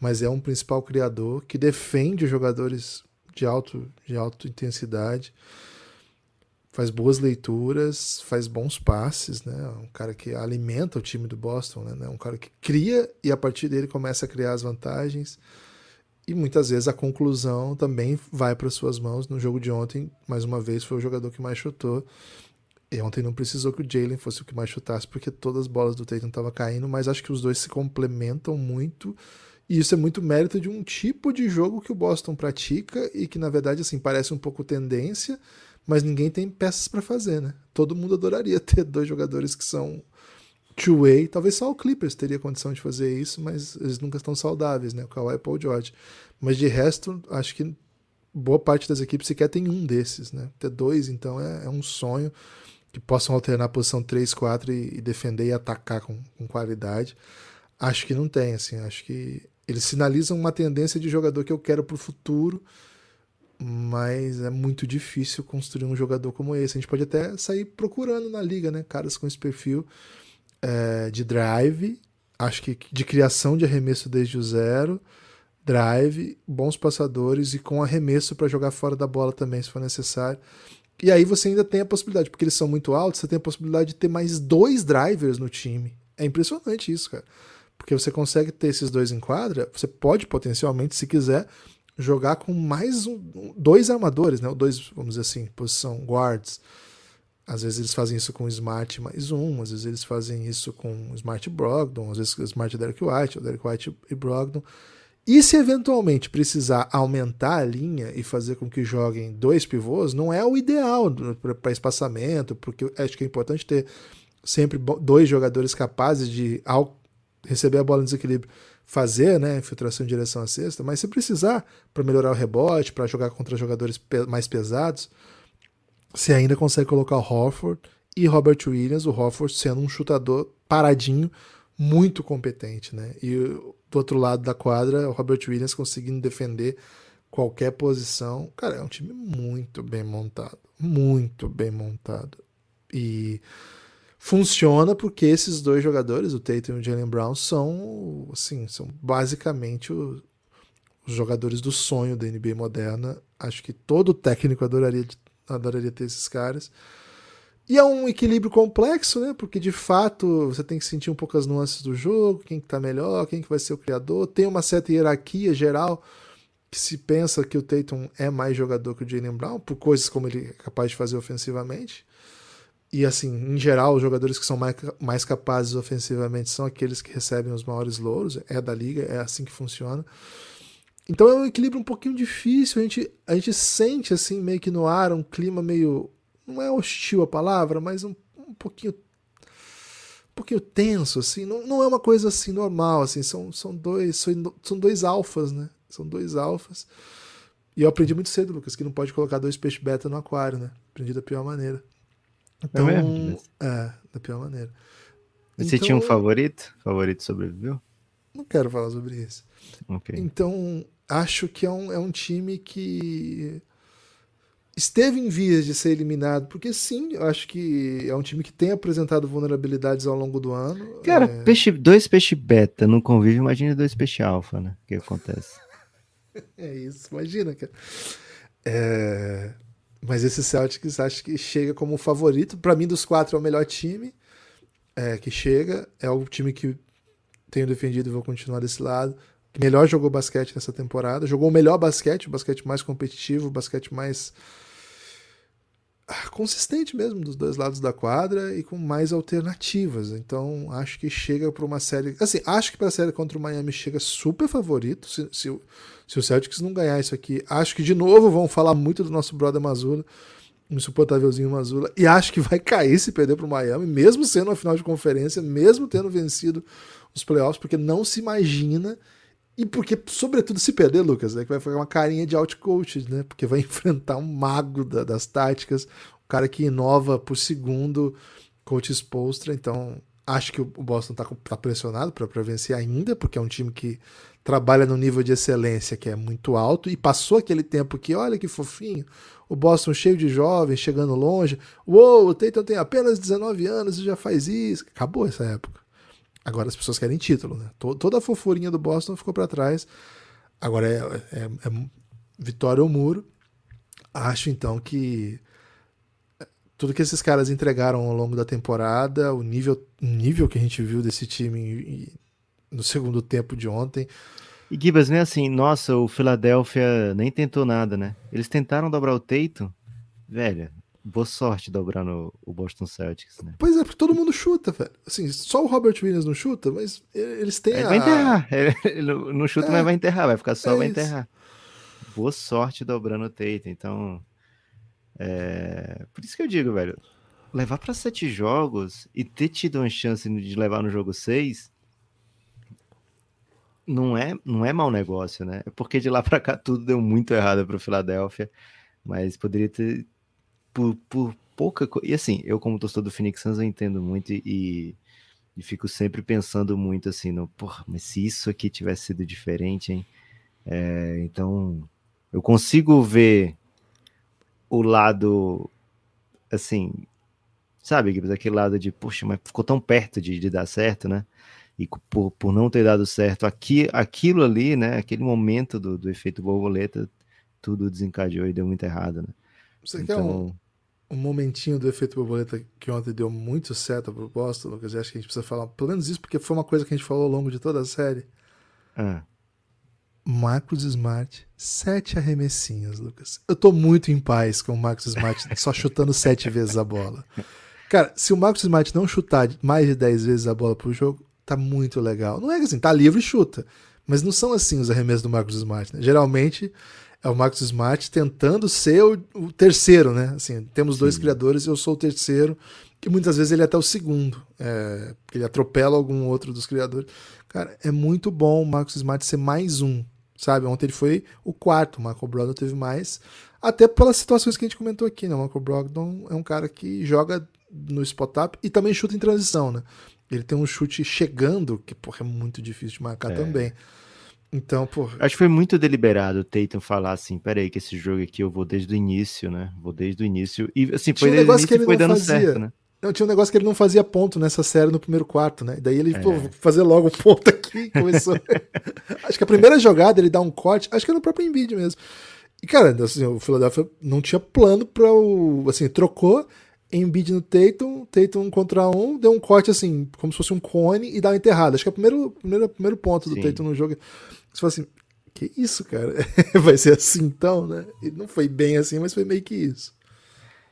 mas é um principal criador que defende jogadores de alto de alta intensidade faz boas leituras, faz bons passes, né? Um cara que alimenta o time do Boston, né? Um cara que cria e a partir dele começa a criar as vantagens. E muitas vezes a conclusão também vai para suas mãos. No jogo de ontem, mais uma vez, foi o jogador que mais chutou. E ontem não precisou que o Jalen fosse o que mais chutasse, porque todas as bolas do Tatum estavam caindo, mas acho que os dois se complementam muito. E isso é muito mérito de um tipo de jogo que o Boston pratica e que, na verdade, assim, parece um pouco tendência, mas ninguém tem peças para fazer, né? Todo mundo adoraria ter dois jogadores que são two-way. Talvez só o Clippers teria condição de fazer isso, mas eles nunca estão saudáveis, né? O Kawhi e o Paul George. Mas de resto, acho que boa parte das equipes sequer tem um desses, né? Ter dois, então, é, é um sonho que possam alternar a posição 3, 4 e, e defender e atacar com, com qualidade. Acho que não tem, assim. Acho que eles sinalizam uma tendência de jogador que eu quero para o futuro mas é muito difícil construir um jogador como esse. A gente pode até sair procurando na liga, né? Caras com esse perfil é, de drive, acho que de criação de arremesso desde o zero, drive, bons passadores e com arremesso para jogar fora da bola também, se for necessário. E aí você ainda tem a possibilidade, porque eles são muito altos, você tem a possibilidade de ter mais dois drivers no time. É impressionante isso, cara. Porque você consegue ter esses dois em quadra, você pode potencialmente, se quiser, jogar com mais um, dois armadores, né? Dois, vamos dizer assim, posição guards. Às vezes eles fazem isso com Smart mais um, às vezes eles fazem isso com Smart Brogdon, às vezes Smart Derek White, ou Derek White e Brogdon. E se eventualmente precisar aumentar a linha e fazer com que joguem dois pivôs, não é o ideal para espaçamento, porque acho que é importante ter sempre dois jogadores capazes de, ao receber a bola em desequilíbrio, fazer né, infiltração em direção à cesta, mas se precisar para melhorar o rebote, para jogar contra jogadores mais pesados, você ainda consegue colocar o Hofford e Robert Williams, o Hofford sendo um chutador paradinho, muito competente, né? E do outro lado da quadra, o Robert Williams conseguindo defender qualquer posição. Cara, é um time muito bem montado, muito bem montado. E funciona porque esses dois jogadores, o Tatum e o Jalen Brown, são, assim, são basicamente os jogadores do sonho da NBA moderna. Acho que todo técnico adoraria adoraria ter esses caras. E é um equilíbrio complexo, né? Porque de fato você tem que sentir um pouco as nuances do jogo, quem que tá melhor, quem que vai ser o criador. Tem uma certa hierarquia geral que se pensa que o Tatum é mais jogador que o Jalen Brown, por coisas como ele é capaz de fazer ofensivamente. E assim, em geral, os jogadores que são mais, mais capazes ofensivamente são aqueles que recebem os maiores louros, é da liga, é assim que funciona. Então é um equilíbrio um pouquinho difícil, a gente, a gente sente assim meio que no ar um clima meio não é hostil a palavra, mas um, um pouquinho um pouquinho tenso assim, não, não é uma coisa assim normal assim, são, são dois são dois alfas, né? São dois alfas. E eu aprendi muito cedo, Lucas, que não pode colocar dois peixes beta no aquário, né? Aprendi da pior maneira. É então, é, é da pior maneira. Você então, tinha um favorito? Favorito sobreviveu? Não quero falar sobre isso. Okay. Então, acho que é um, é um time que esteve em vias de ser eliminado, porque sim, eu acho que é um time que tem apresentado vulnerabilidades ao longo do ano. Cara, é... peixe, dois peixe beta no convívio, imagina dois peixe alfa, né? O que acontece? é isso, imagina, cara. É... Mas esse Celtics acho que chega como favorito. Para mim, dos quatro, é o melhor time é, que chega. É o time que tenho defendido e vou continuar desse lado melhor jogou basquete nessa temporada. Jogou o melhor basquete, o basquete mais competitivo, o basquete mais ah, consistente mesmo dos dois lados da quadra e com mais alternativas. Então acho que chega para uma série. Assim, acho que para a série contra o Miami chega super favorito. Se, se, se, o Celtics não ganhar isso aqui, acho que de novo vão falar muito do nosso brother Mazula, insuportávelzinho Mazula. E acho que vai cair se perder para o Miami, mesmo sendo uma final de conferência, mesmo tendo vencido os playoffs, porque não se imagina e porque, sobretudo, se perder, Lucas, é que vai ficar uma carinha de outcoach, né? Porque vai enfrentar um mago da, das táticas, um cara que inova por segundo, coach Spolstra. Então, acho que o Boston tá, tá pressionado para vencer ainda, porque é um time que trabalha no nível de excelência que é muito alto e passou aquele tempo que, olha que fofinho, o Boston cheio de jovens, chegando longe. Uou, o Tatum tem apenas 19 anos e já faz isso. Acabou essa época. Agora as pessoas querem título, né? Toda a fofurinha do Boston ficou para trás. Agora é, é, é, vitória ou muro. Acho então que tudo que esses caras entregaram ao longo da temporada, o nível, nível que a gente viu desse time no segundo tempo de ontem. E Gibas, nem assim, nossa, o Philadelphia nem tentou nada, né? Eles tentaram dobrar o teito, velho boa sorte dobrando o Boston Celtics, né? Pois é, porque todo mundo chuta, velho. Assim, só o Robert Williams não chuta, mas eles têm ele a... vai enterrar. Ele não chuta, é, mas vai enterrar. Vai ficar só, é vai isso. enterrar. Boa sorte dobrando o Tate. Então, é... por isso que eu digo, velho, levar para sete jogos e ter tido uma chance de levar no jogo seis não é, não é mau negócio, né? É porque de lá para cá tudo deu muito errado para o Philadelphia, mas poderia ter por, por pouca coisa. E assim, eu, como torcedor do Phoenix Suns, eu entendo muito e, e fico sempre pensando muito assim, no, porra, mas se isso aqui tivesse sido diferente, hein? É, então, eu consigo ver o lado, assim, sabe, aquele lado de, poxa, mas ficou tão perto de, de dar certo, né? e por, por não ter dado certo aqui, aquilo ali, né, aquele momento do, do efeito borboleta, tudo desencadeou e deu muito errado, né? Você então... quer um, um momentinho do efeito borboleta que ontem deu muito certo pro Boston, Lucas? Eu acho que a gente precisa falar pelo menos isso, porque foi uma coisa que a gente falou ao longo de toda a série. Ah. Marcos Smart, sete arremessinhos, Lucas. Eu tô muito em paz com o Marcos Smart só chutando sete vezes a bola. Cara, se o Marcos Smart não chutar mais de dez vezes a bola pro jogo, tá muito legal. Não é assim, tá livre e chuta. Mas não são assim os arremessos do Marcos Smart. Né? Geralmente é o Marcos Smart tentando ser o, o terceiro, né? Assim, temos dois Sim. criadores, eu sou o terceiro, que muitas vezes ele é até o segundo, é, porque ele atropela algum outro dos criadores. Cara, é muito bom o Marcos Smart ser mais um, sabe? Ontem ele foi o quarto, o Michael Brogdon teve mais, até pelas situações que a gente comentou aqui, né? O Michael Brogdon é um cara que joga no spot-up e também chuta em transição, né? Ele tem um chute chegando, que porra, é muito difícil de marcar é. também. Então, pô. Acho que foi muito deliberado o Tatum falar assim: peraí, que esse jogo aqui eu vou desde o início, né? Vou desde o início. E assim, foi um negócio que ele foi dando fazia. certo, né? Não, tinha um negócio que ele não fazia ponto nessa série no primeiro quarto, né? Daí ele, é. pô, vou fazer logo um ponto aqui. Começou. acho que a primeira jogada ele dá um corte, acho que é no próprio Embiid mesmo. E, cara, assim, o Philadelphia não tinha plano para o. Assim, trocou Embiid no Tatum, Tatum contra um, deu um corte assim, como se fosse um cone e dá uma enterrada. Acho que é o primeiro, primeiro, primeiro ponto do Sim. Tatum no jogo. Você fala assim, que isso, cara? Vai ser assim então, né? E não foi bem assim, mas foi meio que isso.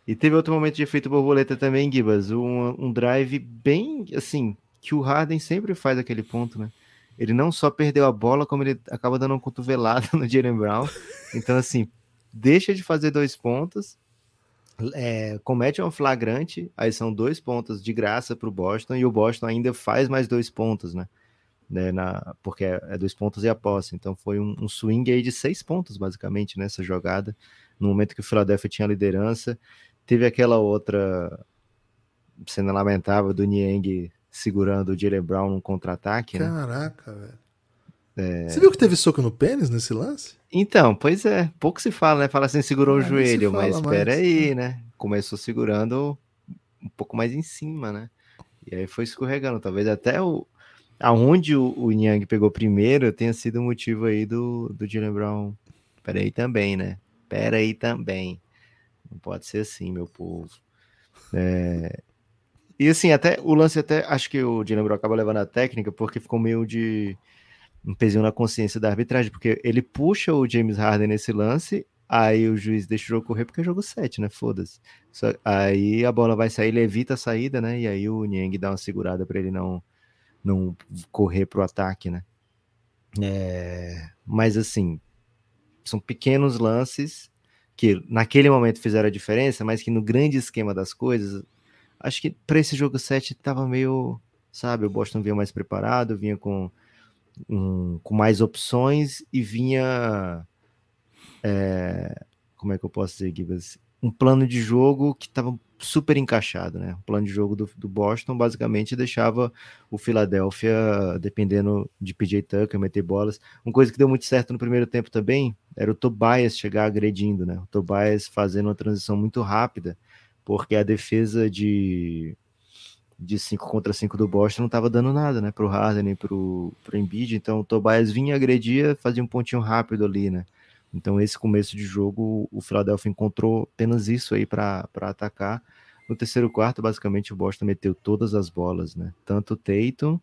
E teve outro momento de efeito borboleta também, Gibas, um, um drive bem assim, que o Harden sempre faz aquele ponto, né? Ele não só perdeu a bola, como ele acaba dando uma cotovelada no Jalen Brown. Então, assim, deixa de fazer dois pontos é, comete um flagrante, aí são dois pontos de graça para o Boston, e o Boston ainda faz mais dois pontos, né? né na, porque é, é dois pontos e a posse. Então foi um, um, swing aí de seis pontos, basicamente, nessa jogada. No momento que o Philadelphia tinha liderança. Teve aquela outra cena lamentável do Niang segurando o Jalen Brown num contra-ataque. Né? Caraca, né? velho. É... Você viu que teve soco no pênis nesse lance? Então, pois é. Pouco se fala, né? Fala assim, segurou o joelho, mas espera aí, né? Começou segurando um pouco mais em cima, né? E aí foi escorregando. Talvez até o aonde o, o Niang pegou primeiro tenha sido o motivo aí do, do Jalen Brown. Pera aí também, né? Pera aí também. Não pode ser assim, meu povo. É... E assim, até o lance até acho que o Jalen Brown acaba levando a técnica porque ficou meio de um pezinho na consciência da arbitragem, porque ele puxa o James Harden nesse lance, aí o juiz deixa o jogo correr porque é jogo 7, né? Foda-se. Aí a bola vai sair, ele evita a saída, né? E aí o Niang dá uma segurada para ele não, não correr pro ataque, né? É... Mas assim, são pequenos lances que naquele momento fizeram a diferença, mas que no grande esquema das coisas, acho que para esse jogo 7 tava meio, sabe, o Boston vinha mais preparado, vinha com um, com mais opções e vinha. É, como é que eu posso dizer, Gibas? Um plano de jogo que estava super encaixado, né? O plano de jogo do, do, Boston basicamente deixava o Philadelphia dependendo de PJ Tucker, meter bolas. Uma coisa que deu muito certo no primeiro tempo também era o Tobias chegar agredindo, né? O Tobias fazendo uma transição muito rápida, porque a defesa de de 5 contra 5 do Boston não estava dando nada, né, pro Harden nem pro, pro Embiid, então o Tobias vinha, agredia, fazia um pontinho rápido ali, né, então esse começo de jogo o Philadelphia encontrou apenas isso aí para atacar, no terceiro quarto basicamente o Boston meteu todas as bolas, né, tanto o Tatum,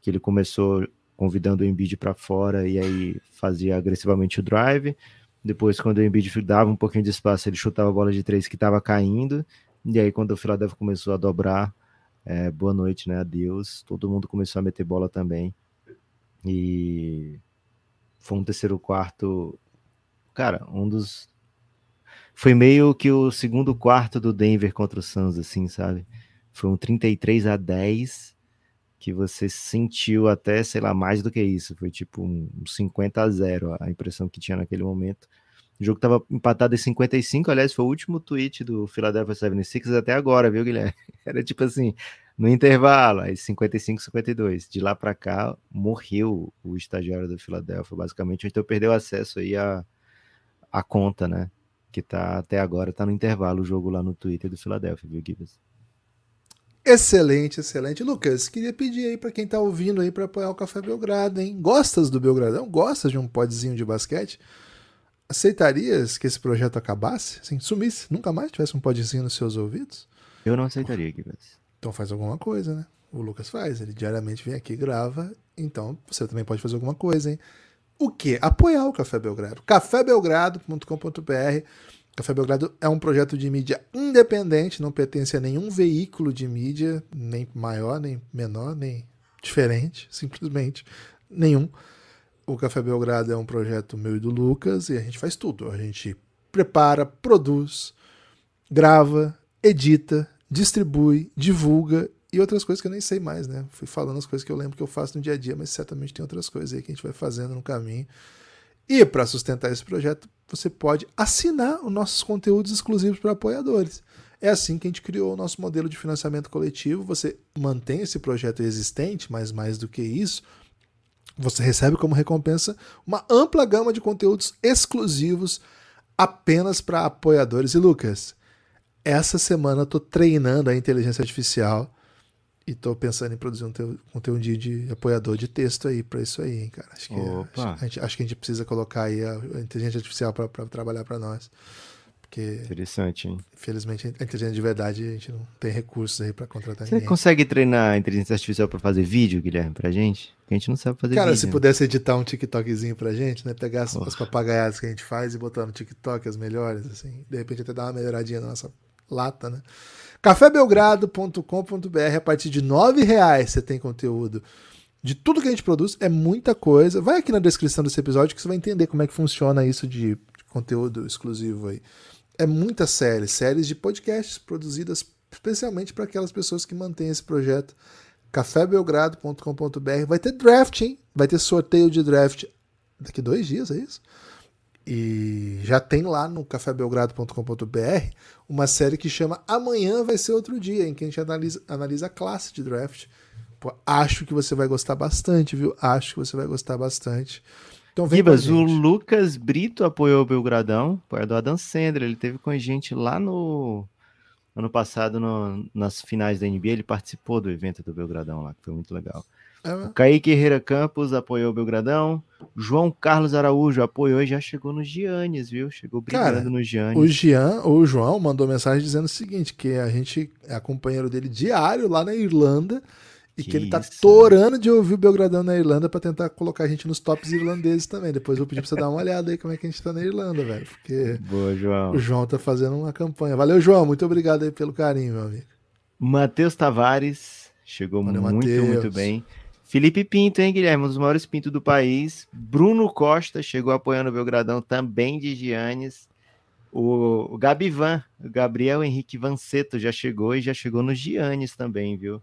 que ele começou convidando o Embiid para fora e aí fazia agressivamente o drive, depois quando o Embiid dava um pouquinho de espaço ele chutava a bola de três que estava caindo, e aí quando o Philadelphia começou a dobrar é, boa noite, né? Adeus. Todo mundo começou a meter bola também. E foi um terceiro quarto. Cara, um dos. Foi meio que o segundo quarto do Denver contra o Suns, assim, sabe? Foi um 33 a 10 que você sentiu até, sei lá, mais do que isso. Foi tipo um 50 a 0 a impressão que tinha naquele momento. O jogo estava empatado em 55, aliás, foi o último tweet do Philadelphia 76 até agora, viu, Guilherme? Era tipo assim, no intervalo, aí 55, 52. De lá para cá, morreu o estagiário do Philadelphia, basicamente, então perdeu acesso aí a, a conta, né? Que tá até agora, tá no intervalo o jogo lá no Twitter do Philadelphia, viu, Gibbs? Excelente, excelente. Lucas, queria pedir aí para quem tá ouvindo aí para apoiar o Café Belgrado, hein? Gostas do Belgradão? Gostas de um podzinho de basquete? Aceitarias que esse projeto acabasse? Assim, sumisse, nunca mais tivesse um podzinho nos seus ouvidos? Eu não aceitaria, Guibas. Então faz alguma coisa, né? O Lucas faz, ele diariamente vem aqui grava, então você também pode fazer alguma coisa, hein? O que? Apoiar o Café Belgrado. cafébelgrado.com.br Café Belgrado é um projeto de mídia independente, não pertence a nenhum veículo de mídia, nem maior, nem menor, nem diferente, simplesmente nenhum. O Café Belgrado é um projeto meu e do Lucas e a gente faz tudo. A gente prepara, produz, grava, edita, distribui, divulga e outras coisas que eu nem sei mais, né? Fui falando as coisas que eu lembro que eu faço no dia a dia, mas certamente tem outras coisas aí que a gente vai fazendo no caminho. E para sustentar esse projeto, você pode assinar os nossos conteúdos exclusivos para apoiadores. É assim que a gente criou o nosso modelo de financiamento coletivo. Você mantém esse projeto existente, mas mais do que isso, você recebe como recompensa uma ampla gama de conteúdos exclusivos apenas para apoiadores. E Lucas, essa semana eu estou treinando a inteligência artificial e tô pensando em produzir um conteúdo de apoiador de texto aí para isso aí, hein, cara. Acho que, acho, a gente, acho que a gente precisa colocar aí a, a inteligência artificial para trabalhar para nós. Porque, Interessante, hein? Infelizmente, a inteligência de verdade, a gente não tem recursos aí para contratar Você ninguém. consegue treinar a inteligência artificial para fazer vídeo, Guilherme, pra gente? Porque a gente não sabe fazer Cara, vídeo. se né? pudesse editar um TikTokzinho pra gente, né? Pegar as, as papagaiadas que a gente faz e botar no TikTok as melhores, assim. De repente até dar uma melhoradinha na nossa lata, né? cafébelgrado.com.br a partir de R$ reais você tem conteúdo de tudo que a gente produz, é muita coisa. Vai aqui na descrição desse episódio que você vai entender como é que funciona isso de conteúdo exclusivo aí. É muita série, séries de podcasts produzidas especialmente para aquelas pessoas que mantêm esse projeto. cafébelgrado.com.br vai ter draft, hein? Vai ter sorteio de draft daqui dois dias, é isso? E já tem lá no cafébelgrado.com.br uma série que chama Amanhã vai ser outro dia, em que a gente analisa, analisa a classe de draft. Pô, acho que você vai gostar bastante, viu? Acho que você vai gostar bastante. Então vem a o. Lucas Brito apoiou o Belgradão, apoiador Adam Sandler. Ele teve com a gente lá no ano passado, no- nas finais da NBA. Ele participou do evento do Belgradão lá, que foi muito legal. É, O Kaique Herrera Campos apoiou o Belgradão. João Carlos Araújo apoiou e já chegou nos Giannis, viu? Chegou brigando Cara, nos O Giannis. Jean, o João mandou mensagem dizendo o seguinte: que a gente é companheiro dele diário lá na Irlanda e que, Que ele tá isso, torando de ouvir o Belgradão na Irlanda pra tentar colocar a gente nos tops irlandeses também. Depois eu vou pedir pra você dar uma olhada aí como é que a gente tá na Irlanda, velho. Porque Boa, João. o João tá fazendo uma campanha. Valeu, João. Muito obrigado aí pelo carinho, meu amigo. Matheus Tavares chegou Valeu, muito, Matheus. muito bem. Felipe Pinto, hein, Guilherme? Um dos maiores pintos do país. Bruno Costa chegou apoiando o Belgradão também de Giannis. O, o Gabivan, o Gabriel Henrique Vanceto já chegou e já chegou no Giannis também, viu?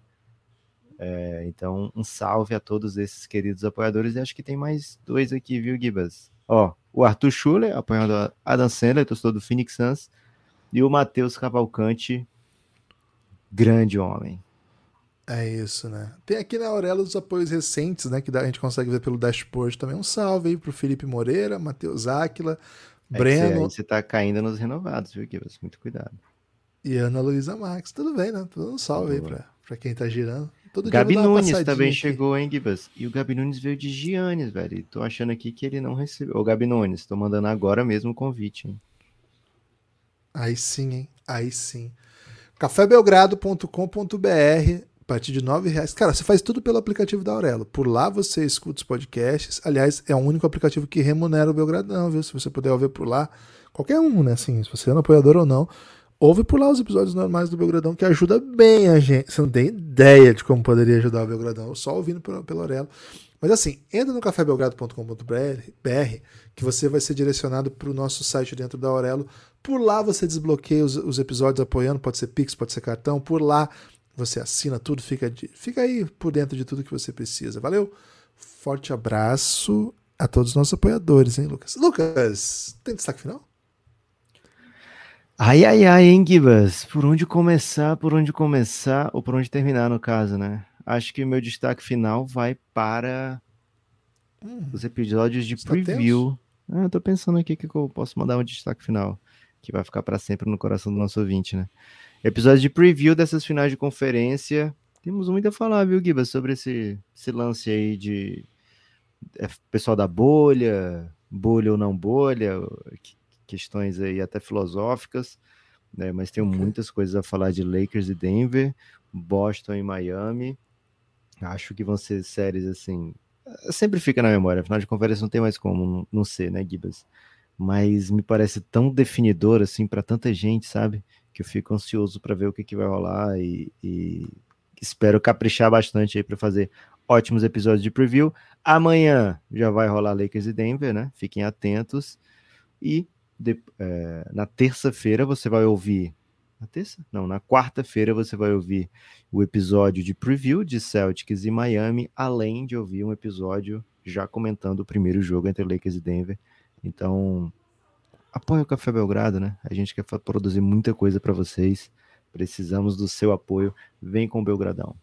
É, então, um salve a todos esses queridos apoiadores. E acho que tem mais dois aqui, viu, Gibas? Ó, o Arthur Schuller, apoiando a Adam Sandler, torcedor do Phoenix Suns. E o Matheus Cavalcante, grande homem. É isso, né? Tem aqui na Aurela os apoios recentes, né? Que a gente consegue ver pelo dashboard também. Um salve aí pro Felipe Moreira, Matheus Áquila, É Breno Você, tá caindo nos renovados, viu, Gibas? Muito cuidado. e Ana Luísa Marques. Tudo bem, né? Tudo um salve aí Boa. pra, pra quem tá girando. Todo Gabi Nunes também aqui. chegou, hein, Gibas? E o Gabi Nunes veio de Giannis, velho. E tô achando aqui que ele não recebeu. Ô, Gabi Nunes, tô mandando agora mesmo o convite, hein? Aí sim, hein? Aí sim. cafébelgrado.com.br a partir de R$ reais. Cara, você faz tudo pelo aplicativo da Aurelo. Por lá você escuta os podcasts. Aliás, é o único aplicativo que remunera o Belgradão, viu? Se você puder ouvir por lá, qualquer um, né? Assim, se você é um apoiador ou não, ouve por lá os episódios normais do Belgradão, que ajuda bem a gente. Você não tem ideia de como poderia ajudar o Belgradão, só ouvindo pela Aurelo. Mas assim, entra no cafébelgrado.com.br que você vai ser direcionado para o nosso site dentro da Aurelo. Por lá você desbloqueia os, os episódios apoiando, pode ser Pix, pode ser cartão. Por lá você assina tudo, fica, de- fica aí por dentro de tudo que você precisa. Valeu? Forte abraço a todos os nossos apoiadores, hein, Lucas? Lucas, tem destaque final? Ai, ai, ai, hein, Gibas? Por onde começar, por onde começar, ou por onde terminar, no caso, né? Acho que o meu destaque final vai para Hum, os episódios de Está preview. Ah, eu tô pensando aqui que eu posso mandar um destaque final, que vai ficar para sempre no coração do nosso ouvinte, né? Episódio de preview dessas finais de conferência. Temos muito a falar, viu, Giba, sobre esse, esse lance aí de é, pessoal da bolha, bolha ou não bolha, questões aí até filosóficas, né? Mas tenho muitas coisas a falar de Lakers e Denver, Boston e Miami. Acho que vão ser séries assim. Sempre fica na memória, afinal de conferência não tem mais como não ser, né, Gibas? Mas me parece tão definidor assim para tanta gente, sabe? Que eu fico ansioso para ver o que, que vai rolar e, e espero caprichar bastante aí para fazer ótimos episódios de preview. Amanhã já vai rolar Lakers e Denver, né? Fiquem atentos. E de, é, na terça-feira você vai ouvir. Na terça? Não, na quarta-feira você vai ouvir o episódio de preview de Celtics e Miami, além de ouvir um episódio já comentando o primeiro jogo entre Lakers e Denver. Então, apoie o Café Belgrado, né? A gente quer produzir muita coisa para vocês. Precisamos do seu apoio. Vem com o Belgradão.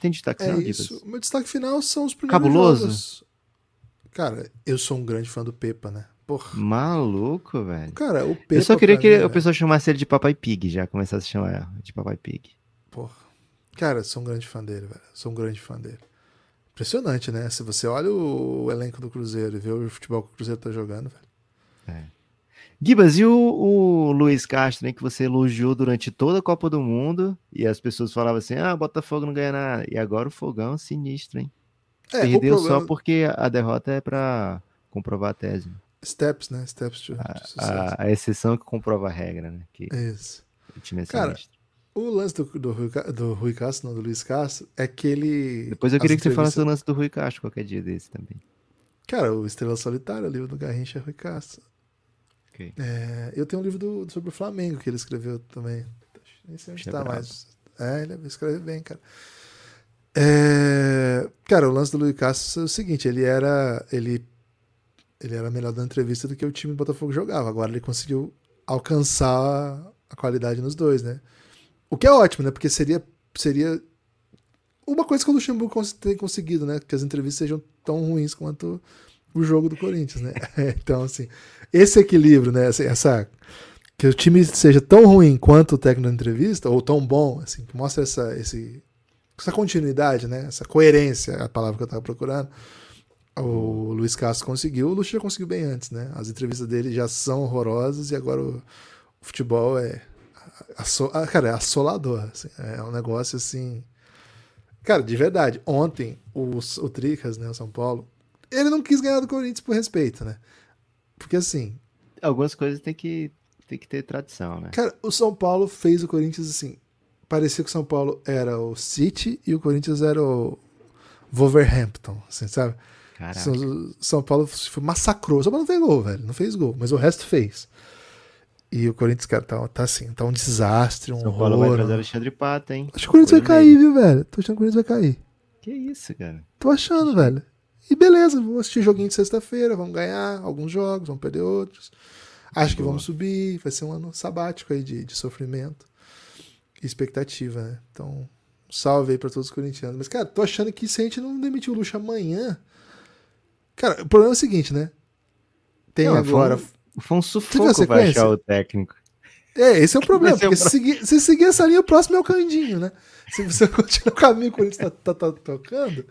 Tem destaque final, é isso. Meu destaque final são os primeiros Cabuloso? jogos. Cara, eu sou um grande fã do Pepa, né? Porra. Maluco, velho. Cara, o Pepa. Eu só queria que mim, o pessoal chamasse ele de Papai Pig, já começasse a chamar de Papai Pig. Porra. Cara, sou um grande fã dele, velho. Sou um grande fã dele. Impressionante, né? Se você olha o elenco do Cruzeiro e vê o futebol que o Cruzeiro tá jogando, velho. É. Gibas, e o, o Luiz Castro, né, que você elogiou durante toda a Copa do Mundo, e as pessoas falavam assim, ah, Botafogo não ganha nada, e agora o Fogão, sinistro, hein? É, Perdeu problema... só porque a derrota é para comprovar a tese. Steps, né? Steps to, a, a, a, exceção que comprova a regra, né? Que Isso. É Cara, o lance do, do, Rui, do Rui Castro, não, do Luiz Castro, é que ele... Depois eu queria que você falasse do lance do Rui Castro qualquer dia desse também. Cara, o Estrela Solitária, o livro do Garrincha é Rui Castro. Okay. É, eu tenho um livro do, sobre o Flamengo que ele escreveu também. Nem sei onde está mais. É, ele escreve bem, cara. É, cara, o lance do Luiz Castro é o seguinte: ele era, ele, ele era melhor da entrevista do que o time do Botafogo jogava. Agora ele conseguiu alcançar a qualidade nos dois, né? O que é ótimo, né? Porque seria, seria uma coisa que o Luxemburgo tem conseguido, né? Que as entrevistas sejam tão ruins quanto o jogo do Corinthians, né? então, assim, esse equilíbrio, né? Assim, essa, que o time seja tão ruim quanto o técnico da entrevista, ou tão bom, assim, que mostra essa, esse, essa continuidade, né? Essa coerência, a palavra que eu estava procurando. O Luiz Castro conseguiu, o já conseguiu bem antes, né? As entrevistas dele já são horrorosas e agora o, o futebol é, assol, ah, cara, é assolador. Assim, é um negócio assim. Cara, de verdade, ontem o, o Tricas, né, o São Paulo, ele não quis ganhar do Corinthians por respeito, né? Porque assim. Algumas coisas tem que, tem que ter tradição, né? Cara, o São Paulo fez o Corinthians assim. Parecia que o São Paulo era o City e o Corinthians era o Wolverhampton, assim, sabe? Caraca. São Paulo massacrou. São Paulo não fez gol, velho. Não fez gol, mas o resto fez. E o Corinthians, cara, tá, tá assim, tá um desastre, um São Paulo vai trazer Alexandre Pata, hein? Acho que o Corinthians vai cair, viu, velho? Tô achando que o Corinthians vai cair. Que isso, cara? Tô achando, velho. E beleza, vou assistir joguinho de sexta-feira, vamos ganhar alguns jogos, vamos perder outros. Acho que vamos subir, vai ser um ano sabático aí de, de sofrimento e expectativa, né? Então, salve aí pra todos os corintianos. Mas, cara, tô achando que se a gente não demitir o Luxo amanhã. Cara, o problema é o seguinte, né? Tem não, agora. Foi um, foi um sufoco pra achar o técnico. É, esse é o problema. Porque se seguir, se seguir essa linha, o próximo é o Candinho, né? Se você continuar o caminho que o Corinthians tá, tá, tá tocando.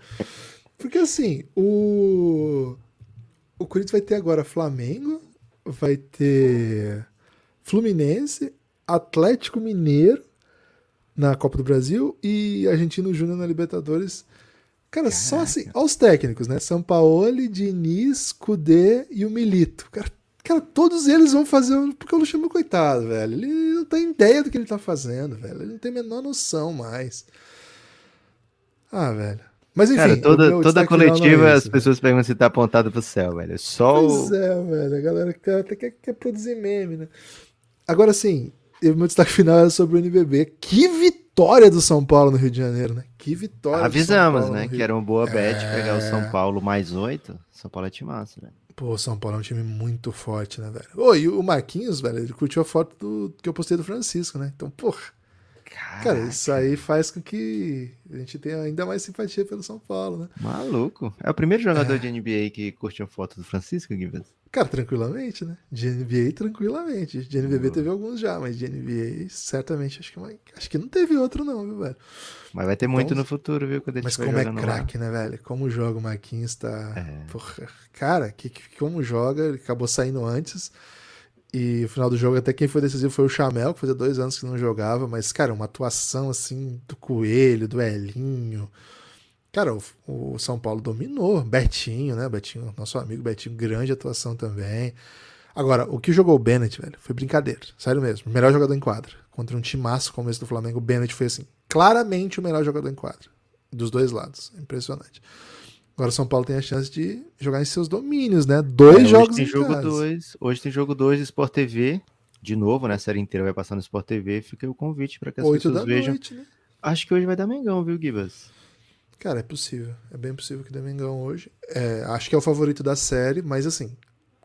Porque assim, o. O Corinthians vai ter agora Flamengo, vai ter Fluminense, Atlético Mineiro na Copa do Brasil e Argentino Júnior na Libertadores. Cara, Caraca. só assim, aos técnicos, né? São Paulo, Diniz, Kudê e o Milito. Cara, cara, todos eles vão fazer. Porque o Luxemburgo, coitado, velho. Ele não tem ideia do que ele tá fazendo, velho. Ele não tem a menor noção mais. Ah, velho. Mas enfim. Cara, toda, toda coletiva é as pessoas perguntam se tá apontado pro céu, velho. Só pois o... é, velho. A galera quer, até quer, quer produzir meme, né? Agora sim, o meu destaque final é sobre o NBB. Que vitória do São Paulo no Rio de Janeiro, né? Que vitória. Avisamos, né? Que era uma boa bet é... pegar o São Paulo mais oito. São Paulo é massa, né? Pô, o São Paulo é um time muito forte, né, velho? Ô, e o Marquinhos, velho, ele curtiu a foto do, que eu postei do Francisco, né? Então, porra. Caraca. Cara, isso aí faz com que a gente tenha ainda mais simpatia pelo São Paulo, né? Maluco. É o primeiro jogador é. de NBA que curtiu a foto do Francisco, Gibbons? Cara, tranquilamente, né? De NBA, tranquilamente. De NBB teve alguns já, mas de NBA, certamente, acho que, acho que não teve outro, não, viu, velho? Mas vai ter então, muito no futuro, viu? Quando mas como é craque, né, velho? Como joga o Marquinhos tá. É. Porra, cara, que, que, como joga, ele acabou saindo antes. E no final do jogo, até quem foi decisivo foi o Chamel, que fazia dois anos que não jogava, mas, cara, uma atuação assim do Coelho, do Elinho. Cara, o, o, São Paulo dominou. Betinho, né? Betinho, nosso amigo Betinho, grande atuação também. Agora, o que jogou o Bennett, velho, foi brincadeira. Sério mesmo. Melhor jogador em quadra. Contra um timaço como esse do Flamengo, o Bennett foi assim. Claramente o melhor jogador em quadra. Dos dois lados. Impressionante. Agora o São Paulo tem a chance de jogar em seus domínios, né? Dois é, jogos tem em jogo casa. Dois, hoje tem jogo 2 Sport TV. De novo, né? A série inteira vai passar no Sport TV. Fica o convite para que as Oito pessoas vejam. Noite, né? Acho que hoje vai dar Mengão, viu, Gibas? Cara, é possível. É bem possível que dê hoje. É, acho que é o favorito da série, mas assim,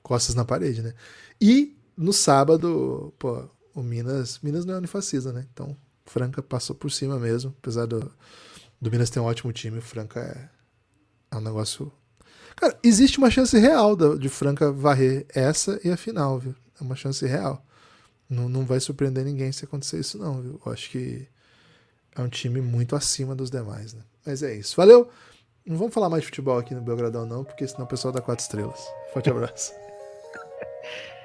costas na parede, né? E no sábado, pô, o Minas. Minas não é unifacista, né? Então, Franca passou por cima mesmo. Apesar do, do Minas ter um ótimo time, o Franca é, é um negócio. Cara, existe uma chance real de Franca varrer essa e a final, viu? É uma chance real. Não, não vai surpreender ninguém se acontecer isso, não, viu? Eu acho que é um time muito acima dos demais, né? Mas é isso. Valeu! Não vamos falar mais de futebol aqui no Belgradão, não, porque senão o pessoal dá quatro estrelas. Forte abraço.